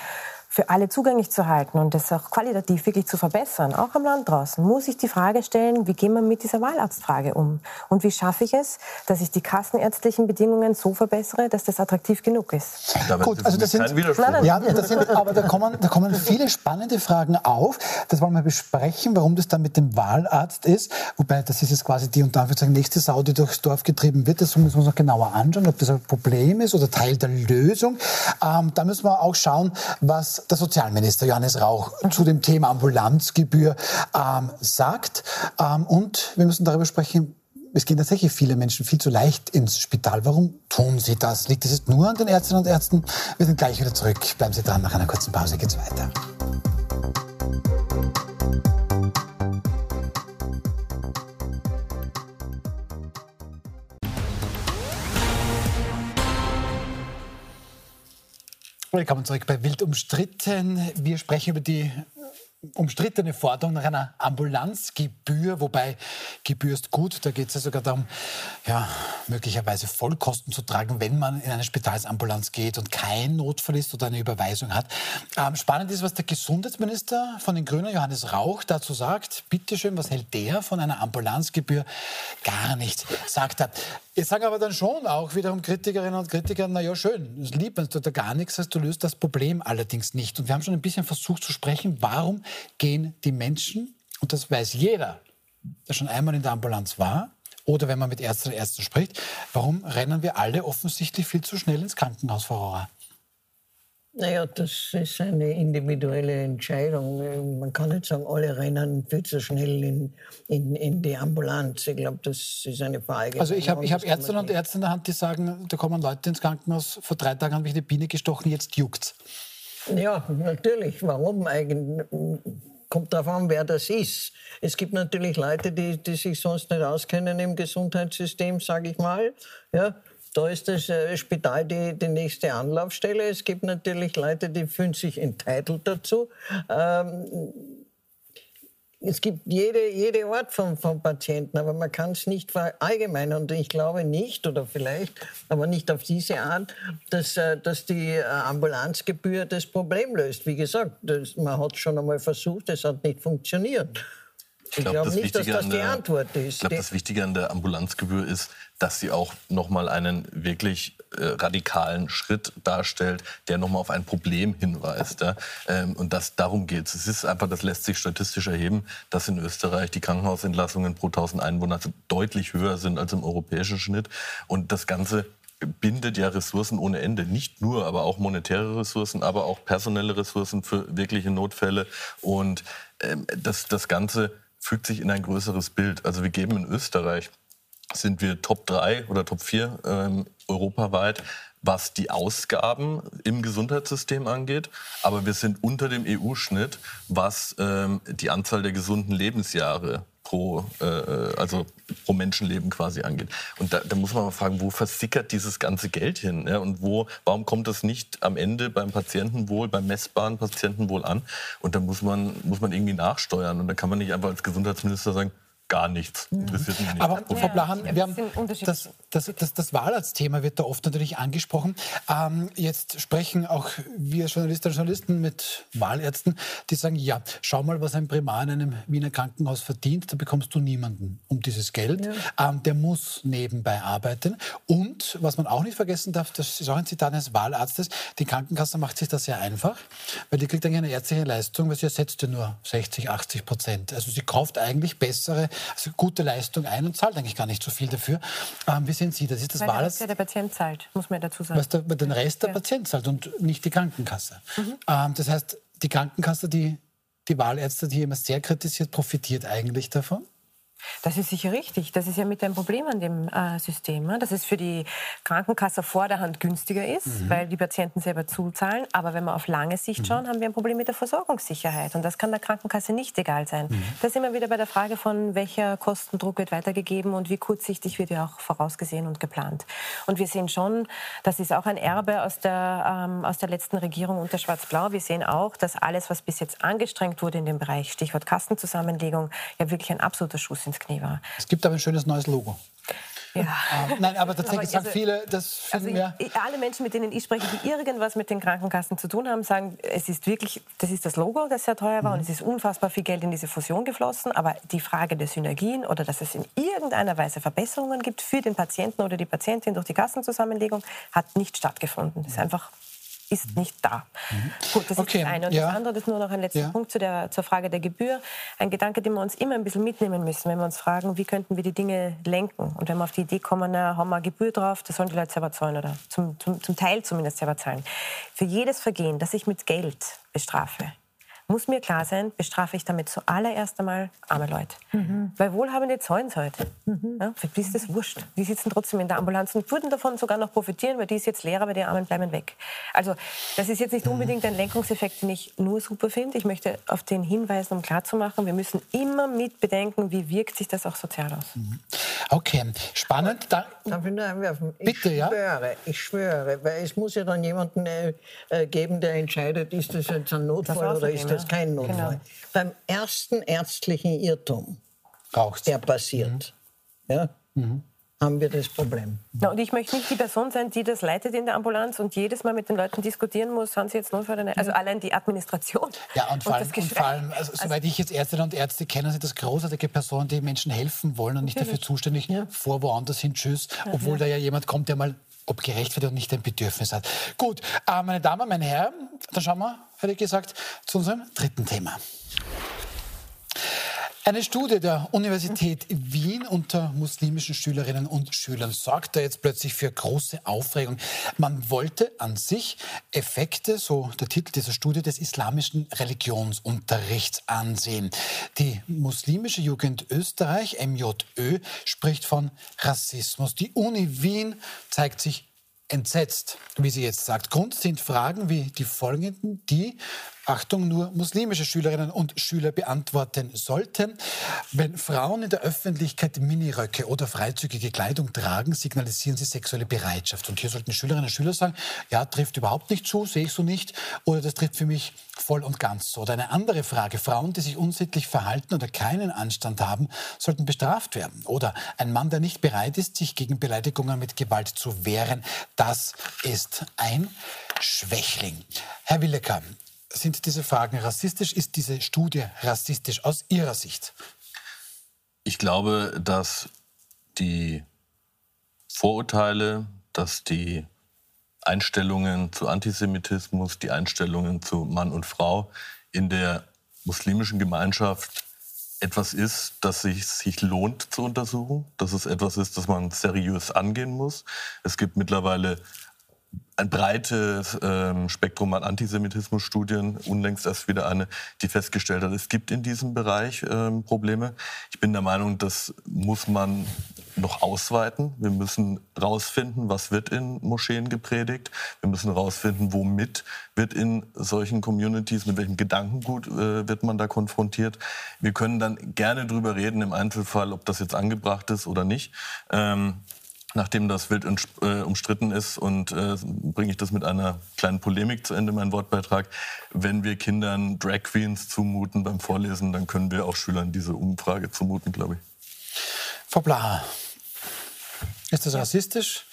für alle zugänglich zu halten und das auch qualitativ wirklich zu verbessern, auch am Land draußen, muss ich die Frage stellen, wie gehen wir mit dieser Wahlarztfrage um? Und wie schaffe ich es, dass ich die kassenärztlichen Bedingungen so verbessere, dass das attraktiv genug ist? Gut, also das sind, nein, ja, das sind, aber da kommen, da kommen viele spannende Fragen auf. Das wollen wir besprechen, warum das dann mit dem Wahlarzt ist. Wobei, das ist jetzt quasi die unter Anführungszeichen nächste Sau, die durchs Dorf getrieben wird. Das müssen wir uns noch genauer anschauen, ob das ein Problem ist oder Teil der Lösung. Ähm, da müssen wir auch schauen, was der Sozialminister Johannes Rauch zu dem Thema Ambulanzgebühr ähm, sagt. Ähm, und wir müssen darüber sprechen, es gehen tatsächlich viele Menschen viel zu leicht ins Spital. Warum tun sie das? Liegt es jetzt nur an den Ärztinnen und Ärzten? Wir sind gleich wieder zurück. Bleiben Sie dran, nach einer kurzen Pause geht's weiter. Willkommen zurück bei Wild umstritten. Wir sprechen über die umstrittene Forderung nach einer Ambulanzgebühr, wobei Gebühr ist gut, da geht es ja sogar darum, ja, möglicherweise Vollkosten zu tragen, wenn man in eine Spitalsambulanz geht und kein Notfall ist oder eine Überweisung hat. Ähm, spannend ist, was der Gesundheitsminister von den Grünen, Johannes Rauch, dazu sagt. Bitte schön, was hält der von einer Ambulanzgebühr? Gar nichts, sagt er. Jetzt sagen aber dann schon auch wiederum Kritikerinnen und Kritiker, na ja, schön, es ist lieb, wenn du da gar nichts hast, du löst das Problem allerdings nicht. Und wir haben schon ein bisschen versucht zu sprechen, warum gehen die Menschen, und das weiß jeder, der schon einmal in der Ambulanz war, oder wenn man mit Ärztinnen und Ärzten spricht, warum rennen wir alle offensichtlich viel zu schnell ins Krankenhaus, Frau Rohrer? Naja, das ist eine individuelle Entscheidung. Man kann nicht sagen, alle rennen viel zu schnell in, in, in die Ambulanz. Ich glaube, das ist eine Frage. Also ich habe ich hab Ärzte und Ärzte in der Hand, die sagen, da kommen Leute ins Krankenhaus, vor drei Tagen haben mich eine Biene gestochen, jetzt juckt's. Ja, natürlich. Warum eigentlich? Kommt darauf an, wer das ist. Es gibt natürlich Leute, die, die sich sonst nicht auskennen im Gesundheitssystem, sage ich mal. Ja, da ist das äh, Spital die, die nächste Anlaufstelle. Es gibt natürlich Leute, die fühlen sich entitled dazu. Ähm, es gibt jede, jede Art von, von Patienten, aber man kann es nicht verallgemeinern. Und ich glaube nicht, oder vielleicht, aber nicht auf diese Art, dass, äh, dass die äh, Ambulanzgebühr das Problem löst. Wie gesagt, das, man hat schon einmal versucht, es hat nicht funktioniert. Ich glaube glaub nicht, dass das die Antwort ist. Ich glaube, das Wichtige an der Ambulanzgebühr ist, dass sie auch nochmal einen wirklich äh, radikalen Schritt darstellt, der nochmal auf ein Problem hinweist. Ja? Ähm, und das, darum geht es. Es ist einfach, das lässt sich statistisch erheben, dass in Österreich die Krankenhausentlassungen pro 1000 Einwohner deutlich höher sind als im europäischen Schnitt. Und das Ganze bindet ja Ressourcen ohne Ende. Nicht nur, aber auch monetäre Ressourcen, aber auch personelle Ressourcen für wirkliche Notfälle. Und ähm, das, das Ganze fügt sich in ein größeres Bild. Also wir geben in Österreich, sind wir Top 3 oder Top 4 ähm, europaweit, was die Ausgaben im Gesundheitssystem angeht. Aber wir sind unter dem EU-Schnitt, was ähm, die Anzahl der gesunden Lebensjahre pro, äh, also pro Menschenleben quasi angeht. Und da, da, muss man mal fragen, wo versickert dieses ganze Geld hin? Ja? Und wo, warum kommt das nicht am Ende beim Patientenwohl, beim messbaren Patientenwohl an? Und da muss man, muss man irgendwie nachsteuern. Und da kann man nicht einfach als Gesundheitsminister sagen, gar nichts. Interessiert mich nicht. Aber Frau Blahan, wir haben das, das, das, das Wahlarztthema wird da oft natürlich angesprochen. Ähm, jetzt sprechen auch wir Journalistinnen und Journalisten mit Wahlärzten, die sagen, ja, schau mal, was ein Primar in einem Wiener Krankenhaus verdient, da bekommst du niemanden um dieses Geld. Ja. Ähm, der muss nebenbei arbeiten. Und was man auch nicht vergessen darf, das ist auch ein Zitat eines Wahlarztes, die Krankenkasse macht sich das sehr einfach, weil die kriegt eigentlich eine ärztliche Leistung, weil sie ersetzt ja nur 60, 80 Prozent. Also sie kauft eigentlich bessere also gute Leistung ein und zahlt eigentlich gar nicht so viel dafür. Ähm, wie sehen Sie das? Ist das Weil wahr? Der, der Patient zahlt, muss man dazu sagen. Was der, den Rest der ja. Patient zahlt und nicht die Krankenkasse. Mhm. Ähm, das heißt, die Krankenkasse, die die Wahlärzte, die immer sehr kritisiert, profitiert eigentlich davon? Das ist sicher richtig. Das ist ja mit dem Problem an dem äh, System, ne? dass es für die Krankenkasse vor der Hand günstiger ist, mhm. weil die Patienten selber zuzahlen. Aber wenn wir auf lange Sicht mhm. schauen, haben wir ein Problem mit der Versorgungssicherheit. Und das kann der Krankenkasse nicht egal sein. Mhm. Da sind wir wieder bei der Frage von, welcher Kostendruck wird weitergegeben und wie kurzsichtig wird ja auch vorausgesehen und geplant. Und wir sehen schon, das ist auch ein Erbe aus der, ähm, aus der letzten Regierung unter Schwarz-Blau. Wir sehen auch, dass alles, was bis jetzt angestrengt wurde in dem Bereich, Stichwort Kastenzusammenlegung, ja wirklich ein absoluter Schuss ins Knie war. Es gibt aber ein schönes neues Logo. Ja. Ähm, nein, aber tatsächlich aber, sagen also, viele, das finden also wir. Alle Menschen, mit denen ich spreche, die irgendwas mit den Krankenkassen zu tun haben, sagen, es ist wirklich, das ist das Logo, das sehr teuer war mhm. und es ist unfassbar viel Geld in diese Fusion geflossen. Aber die Frage der Synergien oder dass es in irgendeiner Weise Verbesserungen gibt für den Patienten oder die Patientin durch die Kassenzusammenlegung, hat nicht stattgefunden. Das ist einfach ist nicht da. Mhm. Gut, das okay. ist das eine. Und ja. das andere, das ist nur noch ein letzter ja. Punkt zu der, zur Frage der Gebühr. Ein Gedanke, den wir uns immer ein bisschen mitnehmen müssen, wenn wir uns fragen, wie könnten wir die Dinge lenken. Und wenn wir auf die Idee kommen, na, haben wir eine Gebühr drauf, das sollen die Leute selber zahlen oder zum, zum, zum Teil zumindest selber zahlen. Für jedes Vergehen, das ich mit Geld bestrafe, muss mir klar sein, bestrafe ich damit zuallererst einmal arme Leute. Mhm. Weil Wohlhabende zahlen es halt. Mhm. Ja, für die ist das wurscht. Die sitzen trotzdem in der Ambulanz und würden davon sogar noch profitieren, weil die ist jetzt leer, aber die Armen bleiben weg. Also das ist jetzt nicht unbedingt ein Lenkungseffekt, den ich nur super finde. Ich möchte auf den hinweisen, um klarzumachen, wir müssen immer mit bedenken, wie wirkt sich das auch sozial aus. Mhm. Okay, spannend. Da, Darf ich nur einwerfen? Ich Bitte, ja? schwöre, ich schwöre, weil es muss ja dann jemanden äh, äh geben, der entscheidet, ist das jetzt ein Notfall oder ist das kein Notfall. Genau. Beim ersten ärztlichen Irrtum, Raucht's. der passiert, mhm. ja, mhm. Haben wir das Problem. Ja, und ich möchte nicht die Person sein, die das leitet in der Ambulanz und jedes Mal mit den Leuten diskutieren muss, haben sie jetzt Notfall oder. Also allein die Administration. Ja, und vor allem, und und vor allem also, also, soweit ich jetzt Ärztinnen und Ärzte kenne, sind das großartige Personen, die Menschen helfen wollen und nicht dafür zuständig, ja. vor woanders hin, tschüss, obwohl ja. da ja jemand kommt, der mal ob gerechtfertigt und nicht ein Bedürfnis hat. Gut, äh, meine Damen, meine Herren, dann schauen wir, hätte ich gesagt, zu unserem dritten Thema. Eine Studie der Universität Wien unter muslimischen Schülerinnen und Schülern sorgt da jetzt plötzlich für große Aufregung. Man wollte an sich Effekte, so der Titel dieser Studie, des islamischen Religionsunterrichts ansehen. Die muslimische Jugend Österreich, MJÖ, spricht von Rassismus. Die Uni Wien zeigt sich entsetzt, wie sie jetzt sagt. Grund sind Fragen wie die folgenden, die Achtung, nur muslimische Schülerinnen und Schüler beantworten sollten. Wenn Frauen in der Öffentlichkeit Miniröcke oder freizügige Kleidung tragen, signalisieren sie sexuelle Bereitschaft. Und hier sollten Schülerinnen und Schüler sagen, ja, trifft überhaupt nicht zu, sehe ich so nicht, oder das trifft für mich voll und ganz so. Oder eine andere Frage, Frauen, die sich unsittlich verhalten oder keinen Anstand haben, sollten bestraft werden. Oder ein Mann, der nicht bereit ist, sich gegen Beleidigungen mit Gewalt zu wehren, das ist ein Schwächling. Herr Willecker, sind diese Fragen rassistisch? Ist diese Studie rassistisch aus Ihrer Sicht? Ich glaube, dass die Vorurteile, dass die Einstellungen zu Antisemitismus, die Einstellungen zu Mann und Frau in der muslimischen Gemeinschaft etwas ist, das sich, sich lohnt zu untersuchen, dass es etwas ist, das man seriös angehen muss. Es gibt mittlerweile ein breites ähm, Spektrum an Antisemitismusstudien, unlängst erst wieder eine, die festgestellt hat, es gibt in diesem Bereich ähm, Probleme. Ich bin der Meinung, das muss man noch ausweiten. Wir müssen herausfinden, was wird in Moscheen gepredigt. Wir müssen herausfinden, womit wird in solchen Communities, mit welchem Gedankengut äh, wird man da konfrontiert. Wir können dann gerne drüber reden im Einzelfall, ob das jetzt angebracht ist oder nicht. Ähm, nachdem das wild äh, umstritten ist und äh, bringe ich das mit einer kleinen Polemik zu Ende, mein Wortbeitrag. Wenn wir Kindern Drag Queens zumuten beim Vorlesen, dann können wir auch Schülern diese Umfrage zumuten, glaube ich. Frau Blaha, ist das rassistisch?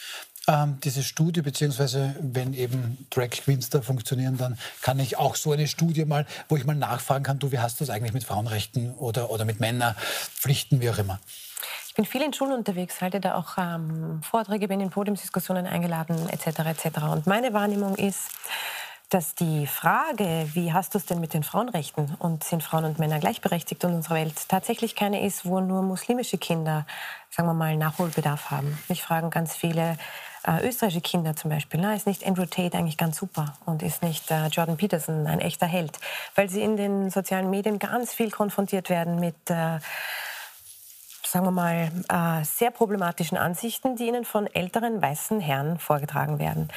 Ähm, diese Studie, beziehungsweise wenn eben Drag Queens da funktionieren, dann kann ich auch so eine Studie mal, wo ich mal nachfragen kann, du, wie hast du das eigentlich mit Frauenrechten oder, oder mit Männerpflichten, wie auch immer? Ich bin viel in Schulen unterwegs, halte da auch ähm, Vorträge, bin in Podiumsdiskussionen eingeladen etc. etc. Und meine Wahrnehmung ist, dass die Frage, wie hast du es denn mit den Frauenrechten und sind Frauen und Männer gleichberechtigt in unserer Welt, tatsächlich keine ist, wo nur muslimische Kinder, sagen wir mal, Nachholbedarf haben. Mich fragen ganz viele äh, österreichische Kinder zum Beispiel, na, ist nicht Andrew Tate eigentlich ganz super und ist nicht äh, Jordan Peterson ein echter Held, weil sie in den sozialen Medien ganz viel konfrontiert werden mit äh, sagen wir mal, äh, sehr problematischen Ansichten, die Ihnen von älteren weißen Herren vorgetragen werden.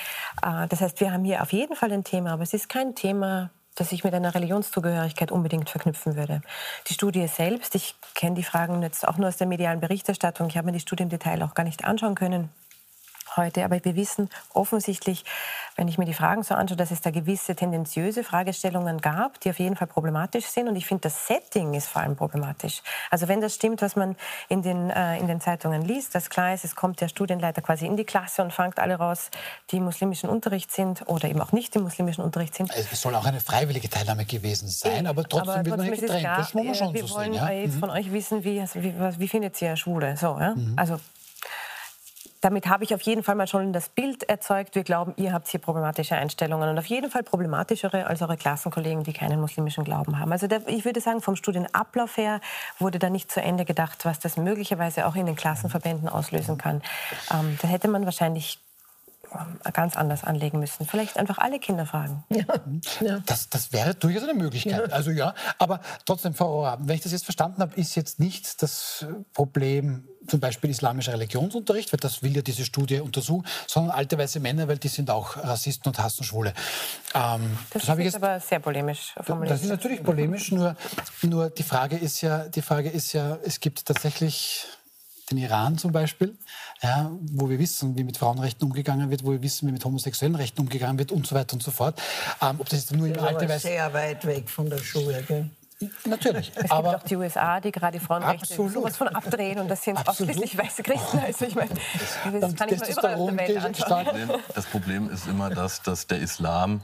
Äh, das heißt, wir haben hier auf jeden Fall ein Thema, aber es ist kein Thema, das ich mit einer Religionszugehörigkeit unbedingt verknüpfen würde. Die Studie selbst, ich kenne die Fragen jetzt auch nur aus der medialen Berichterstattung, ich habe mir die Studie im Detail auch gar nicht anschauen können heute. Aber wir wissen offensichtlich, wenn ich mir die Fragen so anschaue, dass es da gewisse tendenziöse Fragestellungen gab, die auf jeden Fall problematisch sind. Und ich finde, das Setting ist vor allem problematisch. Also wenn das stimmt, was man in den, äh, in den Zeitungen liest, dass klar ist, es kommt der Studienleiter quasi in die Klasse und fangt alle raus, die im muslimischen Unterricht sind oder eben auch nicht im muslimischen Unterricht sind. Es soll auch eine freiwillige Teilnahme gewesen sein, aber trotzdem aber wird man nicht gedrängt. Klar, das muss man schon wir so wollen sehen. Ja? jetzt von euch wissen, wie, wie, wie findet ihr Schwule? So, ja? Mhm. Also damit habe ich auf jeden Fall mal schon das Bild erzeugt. Wir glauben, ihr habt hier problematische Einstellungen und auf jeden Fall problematischere als eure Klassenkollegen, die keinen muslimischen Glauben haben. Also der, ich würde sagen, vom Studienablauf her wurde da nicht zu Ende gedacht, was das möglicherweise auch in den Klassenverbänden auslösen kann. Ähm, da hätte man wahrscheinlich ganz anders anlegen müssen. Vielleicht einfach alle Kinder fragen. Ja. ja. Das, das wäre durchaus eine Möglichkeit. Ja. Also ja, aber trotzdem, Frau Rohr, wenn ich das jetzt verstanden habe, ist jetzt nicht das Problem zum Beispiel islamischer Religionsunterricht, weil das will ja diese Studie untersuchen, sondern alte weiße Männer, weil die sind auch Rassisten und hassen Schwule. Ähm, das, das ist jetzt, aber sehr polemisch formuliert. Das ist natürlich polemisch, nur, nur die, Frage ist ja, die Frage ist ja, es gibt tatsächlich den Iran zum Beispiel, ja, wo wir wissen, wie mit Frauenrechten umgegangen wird, wo wir wissen, wie mit homosexuellen Rechten umgegangen wird und so weiter und so fort. Ähm, ob das jetzt nur im Alte weiß. sehr weit weg von der Schule, gell? Natürlich. Es aber gibt auch die USA, die gerade die Frauenrechte sowas von abdrehen und das sind absolut. ausschließlich weiße Christen. Also ich meine, das kann ich mir überall auf der Welt anschauen. Das Problem ist immer das, dass der Islam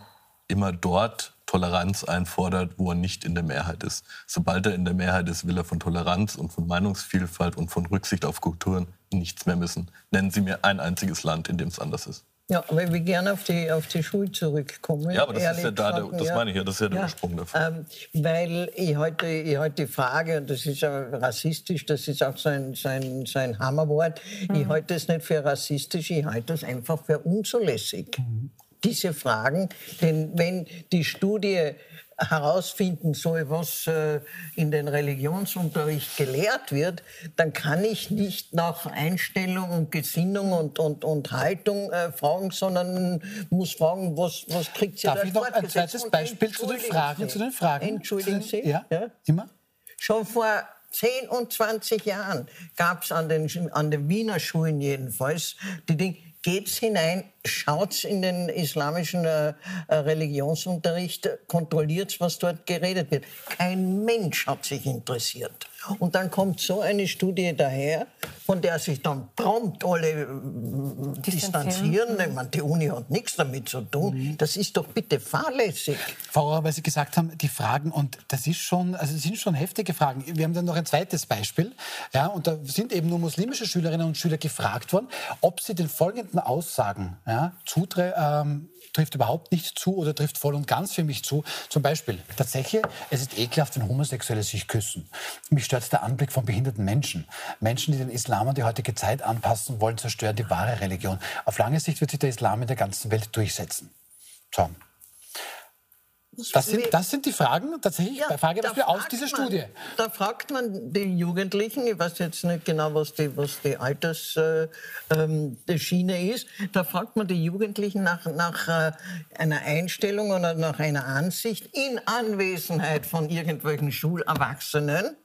immer dort Toleranz einfordert, wo er nicht in der Mehrheit ist. Sobald er in der Mehrheit ist, will er von Toleranz und von Meinungsvielfalt und von Rücksicht auf Kulturen nichts mehr wissen. Nennen Sie mir ein einziges Land, in dem es anders ist. Ja, aber ich will gerne auf die, auf die Schule zurückkommen. Ja, aber das ist ja da, der, das meine ich ja, das ist ja der ja, Ursprung davon. Ähm, weil ich heute, ich heute die Frage, und das ist ja rassistisch, das ist auch so ein, so ein, so ein Hammerwort, mhm. ich halte es nicht für rassistisch, ich halte es einfach für unzulässig. Mhm diese Fragen. Denn wenn die Studie herausfinden soll, was äh, in den Religionsunterricht gelehrt wird, dann kann ich nicht nach Einstellung und Gesinnung und, und, und Haltung äh, fragen, sondern muss fragen, was, was kriegt sie Darf ich noch ein zweites Beispiel zu den Fragen? Zu den Fragen? Entschuldigen Sie? Ja, ja? immer. Schon vor 10 und 20 Jahren gab es an den, an den Wiener Schulen jedenfalls die Dinge, geht's hinein, schaut's in den islamischen äh, äh Religionsunterricht, kontrolliert's, was dort geredet wird. Kein Mensch hat sich interessiert. Und dann kommt so eine Studie daher, von der sich dann prompt alle äh, distanzieren. Ich meine, die Uni hat nichts damit zu tun. Mhm. Das ist doch bitte fahrlässig. Frau Auer, weil Sie gesagt haben, die Fragen, und das ist schon, also das sind schon heftige Fragen. Wir haben dann noch ein zweites Beispiel. Ja, und da sind eben nur muslimische Schülerinnen und Schüler gefragt worden, ob sie den folgenden Aussagen ja, zutre ähm, trifft überhaupt nicht zu oder trifft voll und ganz für mich zu. Zum Beispiel, tatsächlich, es ist ekelhaft, wenn Homosexuelle sich küssen. Mich stört der Anblick von behinderten Menschen. Menschen, die den Islam an die heutige Zeit anpassen wollen, zerstören die wahre Religion. Auf lange Sicht wird sich der Islam in der ganzen Welt durchsetzen. So. Das sind, das sind die Fragen tatsächlich, ja, Frage da aus dieser man, Studie. Da fragt man die Jugendlichen, ich weiß jetzt nicht genau, was die, was die Altersschiene äh, ähm, ist, da fragt man die Jugendlichen nach, nach äh, einer Einstellung oder nach einer Ansicht in Anwesenheit von irgendwelchen Schulerwachsenen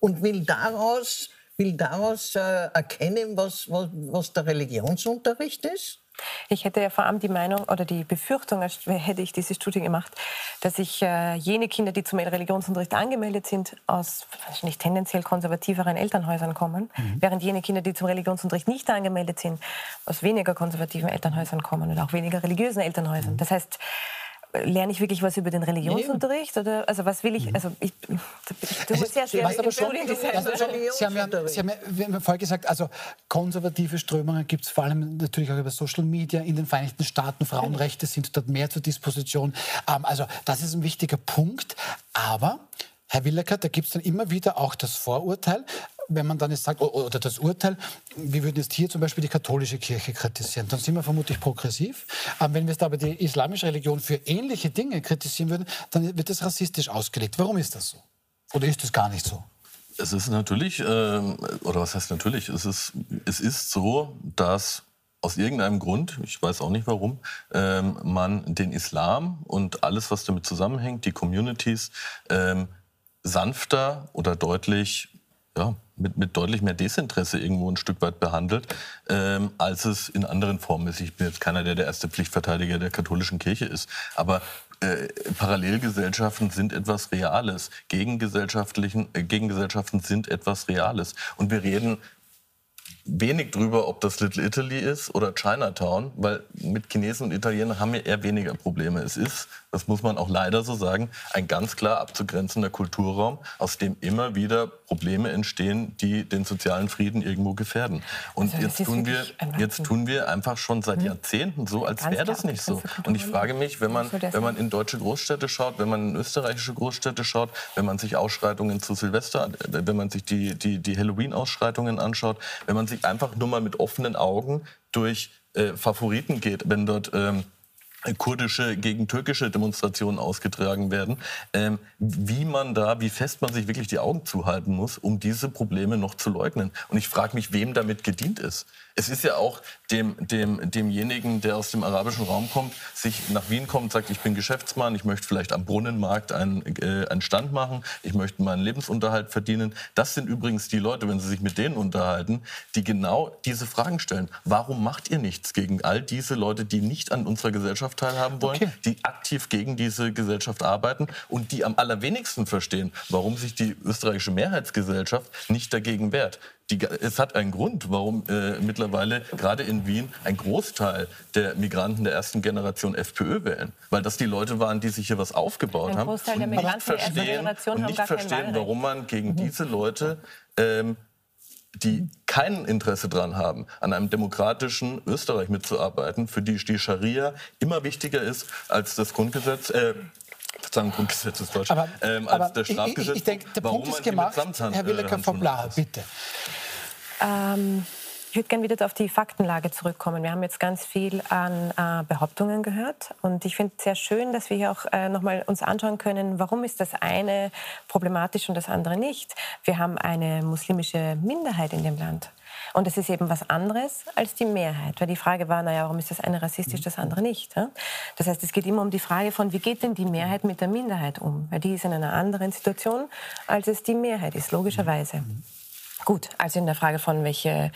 und will daraus, will daraus äh, erkennen, was, was, was der Religionsunterricht ist. Ich hätte ja vor allem die Meinung oder die Befürchtung, hätte ich diese Studie gemacht, dass ich äh, jene Kinder, die zum Religionsunterricht angemeldet sind, aus wahrscheinlich tendenziell konservativeren Elternhäusern kommen, mhm. während jene Kinder, die zum Religionsunterricht nicht angemeldet sind, aus weniger konservativen Elternhäusern kommen oder auch weniger religiösen Elternhäusern. Mhm. Das heißt, lerne ich wirklich was über den Religionsunterricht? Oder, also was will ich, mhm. also ich, ich tue sehr schwer was aber schon, Sie haben ja, Sie haben ja vorher gesagt, also konservative Strömungen gibt es vor allem natürlich auch über Social Media in den Vereinigten Staaten. Frauenrechte sind dort mehr zur Disposition. Ähm, also das ist ein wichtiger Punkt. Aber Herr Willecker, da gibt es dann immer wieder auch das Vorurteil, wenn man dann jetzt sagt, oder das Urteil, wir würden jetzt hier zum Beispiel die katholische Kirche kritisieren, dann sind wir vermutlich progressiv. Ähm, wenn wir jetzt aber die islamische Religion für ähnliche Dinge kritisieren würden, dann wird das rassistisch ausgelegt. Warum ist das so? Oder ist das gar nicht so? Es ist natürlich, äh, oder was heißt natürlich, es ist, es ist so, dass aus irgendeinem Grund, ich weiß auch nicht warum, ähm, man den Islam und alles, was damit zusammenhängt, die Communities, ähm, sanfter oder deutlich, ja, mit, mit deutlich mehr Desinteresse irgendwo ein Stück weit behandelt, ähm, als es in anderen Formen ist. Ich bin jetzt keiner, der der erste Pflichtverteidiger der katholischen Kirche ist. Aber äh, Parallelgesellschaften sind etwas Reales. Gegengesellschaftlichen, äh, Gegengesellschaften sind etwas Reales. Und wir reden wenig drüber, ob das Little Italy ist oder Chinatown, weil mit Chinesen und Italienern haben wir eher weniger Probleme. Es ist, das muss man auch leider so sagen, ein ganz klar abzugrenzender Kulturraum, aus dem immer wieder Probleme entstehen, die den sozialen Frieden irgendwo gefährden. Und also jetzt, tun wir, jetzt tun wir einfach schon seit hm? Jahrzehnten so, als wäre das nicht so. Und ich frage mich, wenn man, wenn man in deutsche Großstädte schaut, wenn man in österreichische Großstädte schaut, wenn man sich Ausschreitungen zu Silvester, wenn man sich die, die, die Halloween-Ausschreitungen anschaut, wenn man sich einfach nur mal mit offenen Augen durch äh, Favoriten geht, wenn dort ähm, kurdische gegen türkische Demonstrationen ausgetragen werden, ähm, wie man da, wie fest man sich wirklich die Augen zuhalten muss, um diese Probleme noch zu leugnen. Und ich frage mich, wem damit gedient ist. Es ist ja auch dem, dem, demjenigen, der aus dem arabischen Raum kommt, sich nach Wien kommt und sagt, ich bin Geschäftsmann, ich möchte vielleicht am Brunnenmarkt einen, äh, einen Stand machen, ich möchte meinen Lebensunterhalt verdienen. Das sind übrigens die Leute, wenn Sie sich mit denen unterhalten, die genau diese Fragen stellen. Warum macht ihr nichts gegen all diese Leute, die nicht an unserer Gesellschaft teilhaben wollen, okay. die aktiv gegen diese Gesellschaft arbeiten und die am allerwenigsten verstehen, warum sich die österreichische Mehrheitsgesellschaft nicht dagegen wehrt? Die, es hat einen Grund, warum äh, mittlerweile gerade in Wien ein Großteil der Migranten der ersten Generation FPÖ wählen. Weil das die Leute waren, die sich hier was aufgebaut haben. Und nicht verstehen, und nicht verstehen warum man gegen mhm. diese Leute ähm, die kein Interesse daran haben, an einem demokratischen Österreich mitzuarbeiten, für die die Scharia immer wichtiger ist als das Grundgesetz, äh, Verzeihung, Grundgesetz ist deutsch, aber, ähm, als aber der Strafgesetz. Ich, ich, ich denke, der Punkt ist gemacht, Herr Willecker äh, von Bla, bitte. Ähm, ich würde gerne wieder auf die Faktenlage zurückkommen. Wir haben jetzt ganz viel an äh, Behauptungen gehört und ich finde es sehr schön, dass wir hier auch äh, nochmal uns anschauen können, warum ist das eine problematisch und das andere nicht. Wir haben eine muslimische Minderheit in dem Land. Und es ist eben was anderes als die Mehrheit. Weil die Frage war, naja, warum ist das eine rassistisch, das andere nicht? Ja? Das heißt, es geht immer um die Frage von, wie geht denn die Mehrheit mit der Minderheit um? Weil die ist in einer anderen Situation, als es die Mehrheit ist, logischerweise. Mhm. Gut, also in der Frage von welche,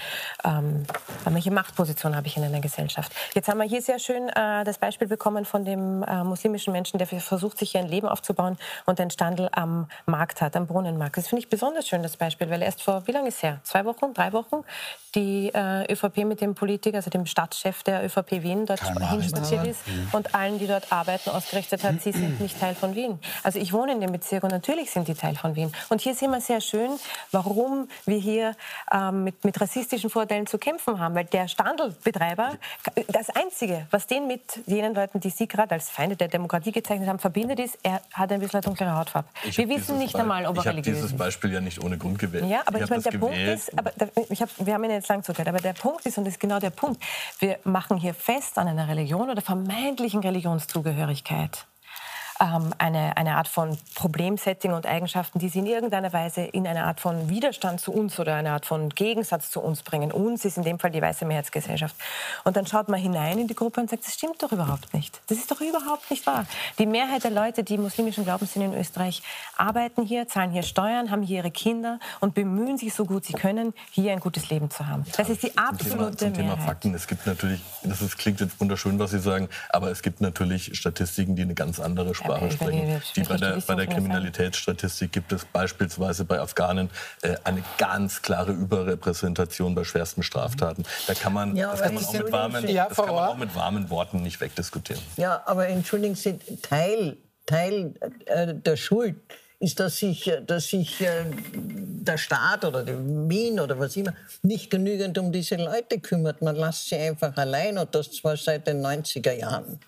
ähm, welche Machtposition habe ich in einer Gesellschaft. Jetzt haben wir hier sehr schön äh, das Beispiel bekommen von dem äh, muslimischen Menschen, der versucht, sich hier ein Leben aufzubauen und einen Standel am Markt hat, am Brunnenmarkt. Das finde ich besonders schön, das Beispiel, weil erst vor, wie lange ist her? Zwei Wochen, drei Wochen, die äh, ÖVP mit dem Politiker, also dem Stadtchef der ÖVP Wien, dort hinspaziert ist mhm. und allen, die dort arbeiten, ausgerichtet hat, sie sind nicht Teil von Wien. Also ich wohne in dem Bezirk und natürlich sind die Teil von Wien. Und hier sehen wir sehr schön, warum wir hier ähm, mit, mit rassistischen Vorteilen zu kämpfen haben. Weil der Standelbetreiber, das Einzige, was den mit jenen Leuten, die Sie gerade als Feinde der Demokratie gezeichnet haben, verbindet, ist, er hat ein bisschen dunklere Hautfarbe. Ich wir wissen nicht einmal, ob er religiös ist. Ich habe dieses Beispiel ja nicht ohne Grund gewählt. Ja, aber ich, ich meine, der gewählt. Punkt ist, aber ich hab, wir haben ihn jetzt lang zugehört, aber der Punkt ist, und das ist genau der Punkt, wir machen hier fest an einer Religion oder vermeintlichen Religionszugehörigkeit ähm, eine, eine Art von Problemsetting und Eigenschaften, die sie in irgendeiner Weise in eine Art von Widerstand zu uns oder eine Art von Gegensatz zu uns bringen. Uns ist in dem Fall die weiße Mehrheitsgesellschaft. Und dann schaut man hinein in die Gruppe und sagt, das stimmt doch überhaupt nicht. Das ist doch überhaupt nicht wahr. Die Mehrheit der Leute, die muslimischen Glaubens sind in Österreich, arbeiten hier, zahlen hier Steuern, haben hier ihre Kinder und bemühen sich so gut sie können, hier ein gutes Leben zu haben. Das ist die absolute zum Thema, zum Mehrheit. Thema Fakten. Es gibt natürlich, das ist, klingt jetzt wunderschön, was Sie sagen, aber es gibt natürlich Statistiken, die eine ganz andere Sprache sprechen. Die bei der, bei der Kriminalitätsstatistik gibt es beispielsweise bei Afghanen äh, eine ganz klare Überrepräsentation bei schwersten Straftaten. Da kann man, ja, das kann man, auch mit, warmen, ja, das kann man auch mit warmen Worten nicht wegdiskutieren. Ja, aber entschuldigen Sie, Teil, Teil äh, der Schuld ist, dass sich, dass sich äh, der Staat oder die Wien oder was immer nicht genügend um diese Leute kümmert. Man lässt sie einfach allein und das zwar seit den 90er Jahren.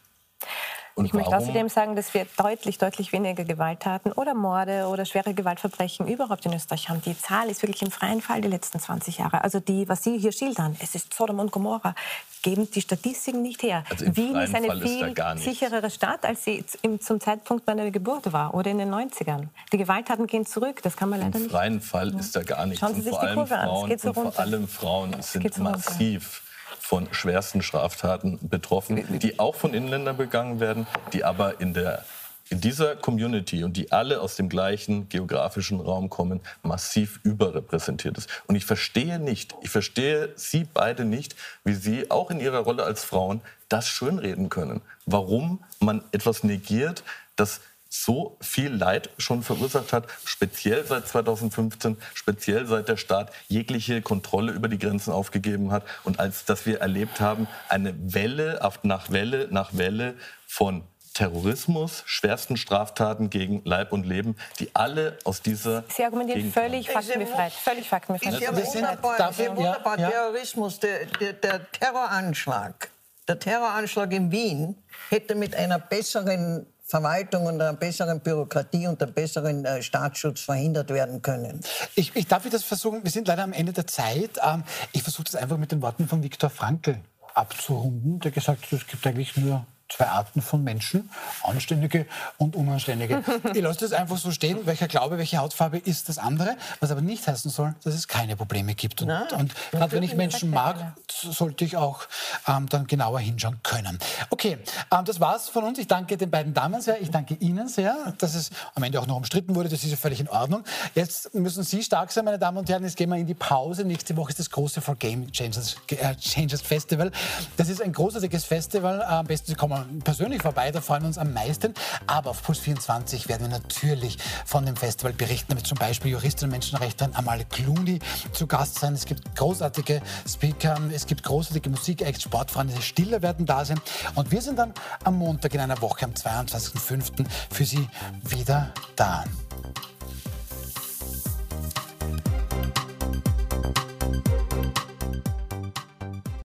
Und ich warum? möchte außerdem sagen, dass wir deutlich, deutlich weniger Gewalttaten oder Morde oder schwere Gewaltverbrechen überhaupt in Österreich haben. Die Zahl ist wirklich im freien Fall die letzten 20 Jahre. Also die, was Sie hier schildern, es ist Sodom und Gomorra, geben die Statistiken nicht her. Also Wien ist eine Fall viel ist sicherere Stadt, als sie zum Zeitpunkt meiner Geburt war oder in den 90ern. Die Gewalttaten gehen zurück, das kann man leider nicht. Im freien Fall ja. ist da gar nichts. Schauen Sie sich die Kurve an, es geht so runter. Vor allem Frauen sind massiv von schwersten Straftaten betroffen, die auch von Inländern begangen werden, die aber in der in dieser Community und die alle aus dem gleichen geografischen Raum kommen, massiv überrepräsentiert ist. Und ich verstehe nicht, ich verstehe Sie beide nicht, wie Sie auch in Ihrer Rolle als Frauen das schönreden können. Warum man etwas negiert, das so viel Leid schon verursacht hat, speziell seit 2015, speziell seit der Staat jegliche Kontrolle über die Grenzen aufgegeben hat und als dass wir erlebt haben, eine Welle nach Welle nach Welle von Terrorismus, schwersten Straftaten gegen Leib und Leben, die alle aus dieser. Sie argumentieren völlig faktenbefreit. Völlig faktenbefreit. Ist ja wunderbar, dafür, wunderbar ja, Terrorismus, der, der, der Terroranschlag. Der Terroranschlag in Wien hätte mit einer besseren Verwaltung und einer besseren Bürokratie und einem besseren äh, Staatsschutz verhindert werden können. Ich, ich darf das versuchen, wir sind leider am Ende der Zeit. Ähm, ich versuche das einfach mit den Worten von Viktor Frankl abzurunden, der gesagt hat, es gibt eigentlich nur zwei Arten von Menschen, anständige und unanständige. ich lasse das einfach so stehen, welcher Glaube, welche Hautfarbe ist das andere, was aber nicht heißen soll, dass es keine Probleme gibt. Und, und gerade wenn ich Menschen mag, sollte ich auch ähm, dann genauer hinschauen können. Okay, ähm, das war's von uns. Ich danke den beiden Damen sehr, ich danke Ihnen sehr, dass es am Ende auch noch umstritten wurde, das ist ja völlig in Ordnung. Jetzt müssen Sie stark sein, meine Damen und Herren, jetzt gehen wir in die Pause. Nächste Woche ist das große For Game Changers, äh, Changers Festival. Das ist ein großartiges Festival, am besten Sie kommen persönlich vorbei, da freuen wir uns am meisten. Aber auf Puls 24 werden wir natürlich von dem Festival berichten, damit zum Beispiel Juristin und Menschenrechterin Amal Clooney zu Gast sein. Es gibt großartige Speaker, es gibt großartige Musikacts, Sportfreunde, die Stiller werden da sein. Und wir sind dann am Montag in einer Woche, am 22.05. für Sie wieder da.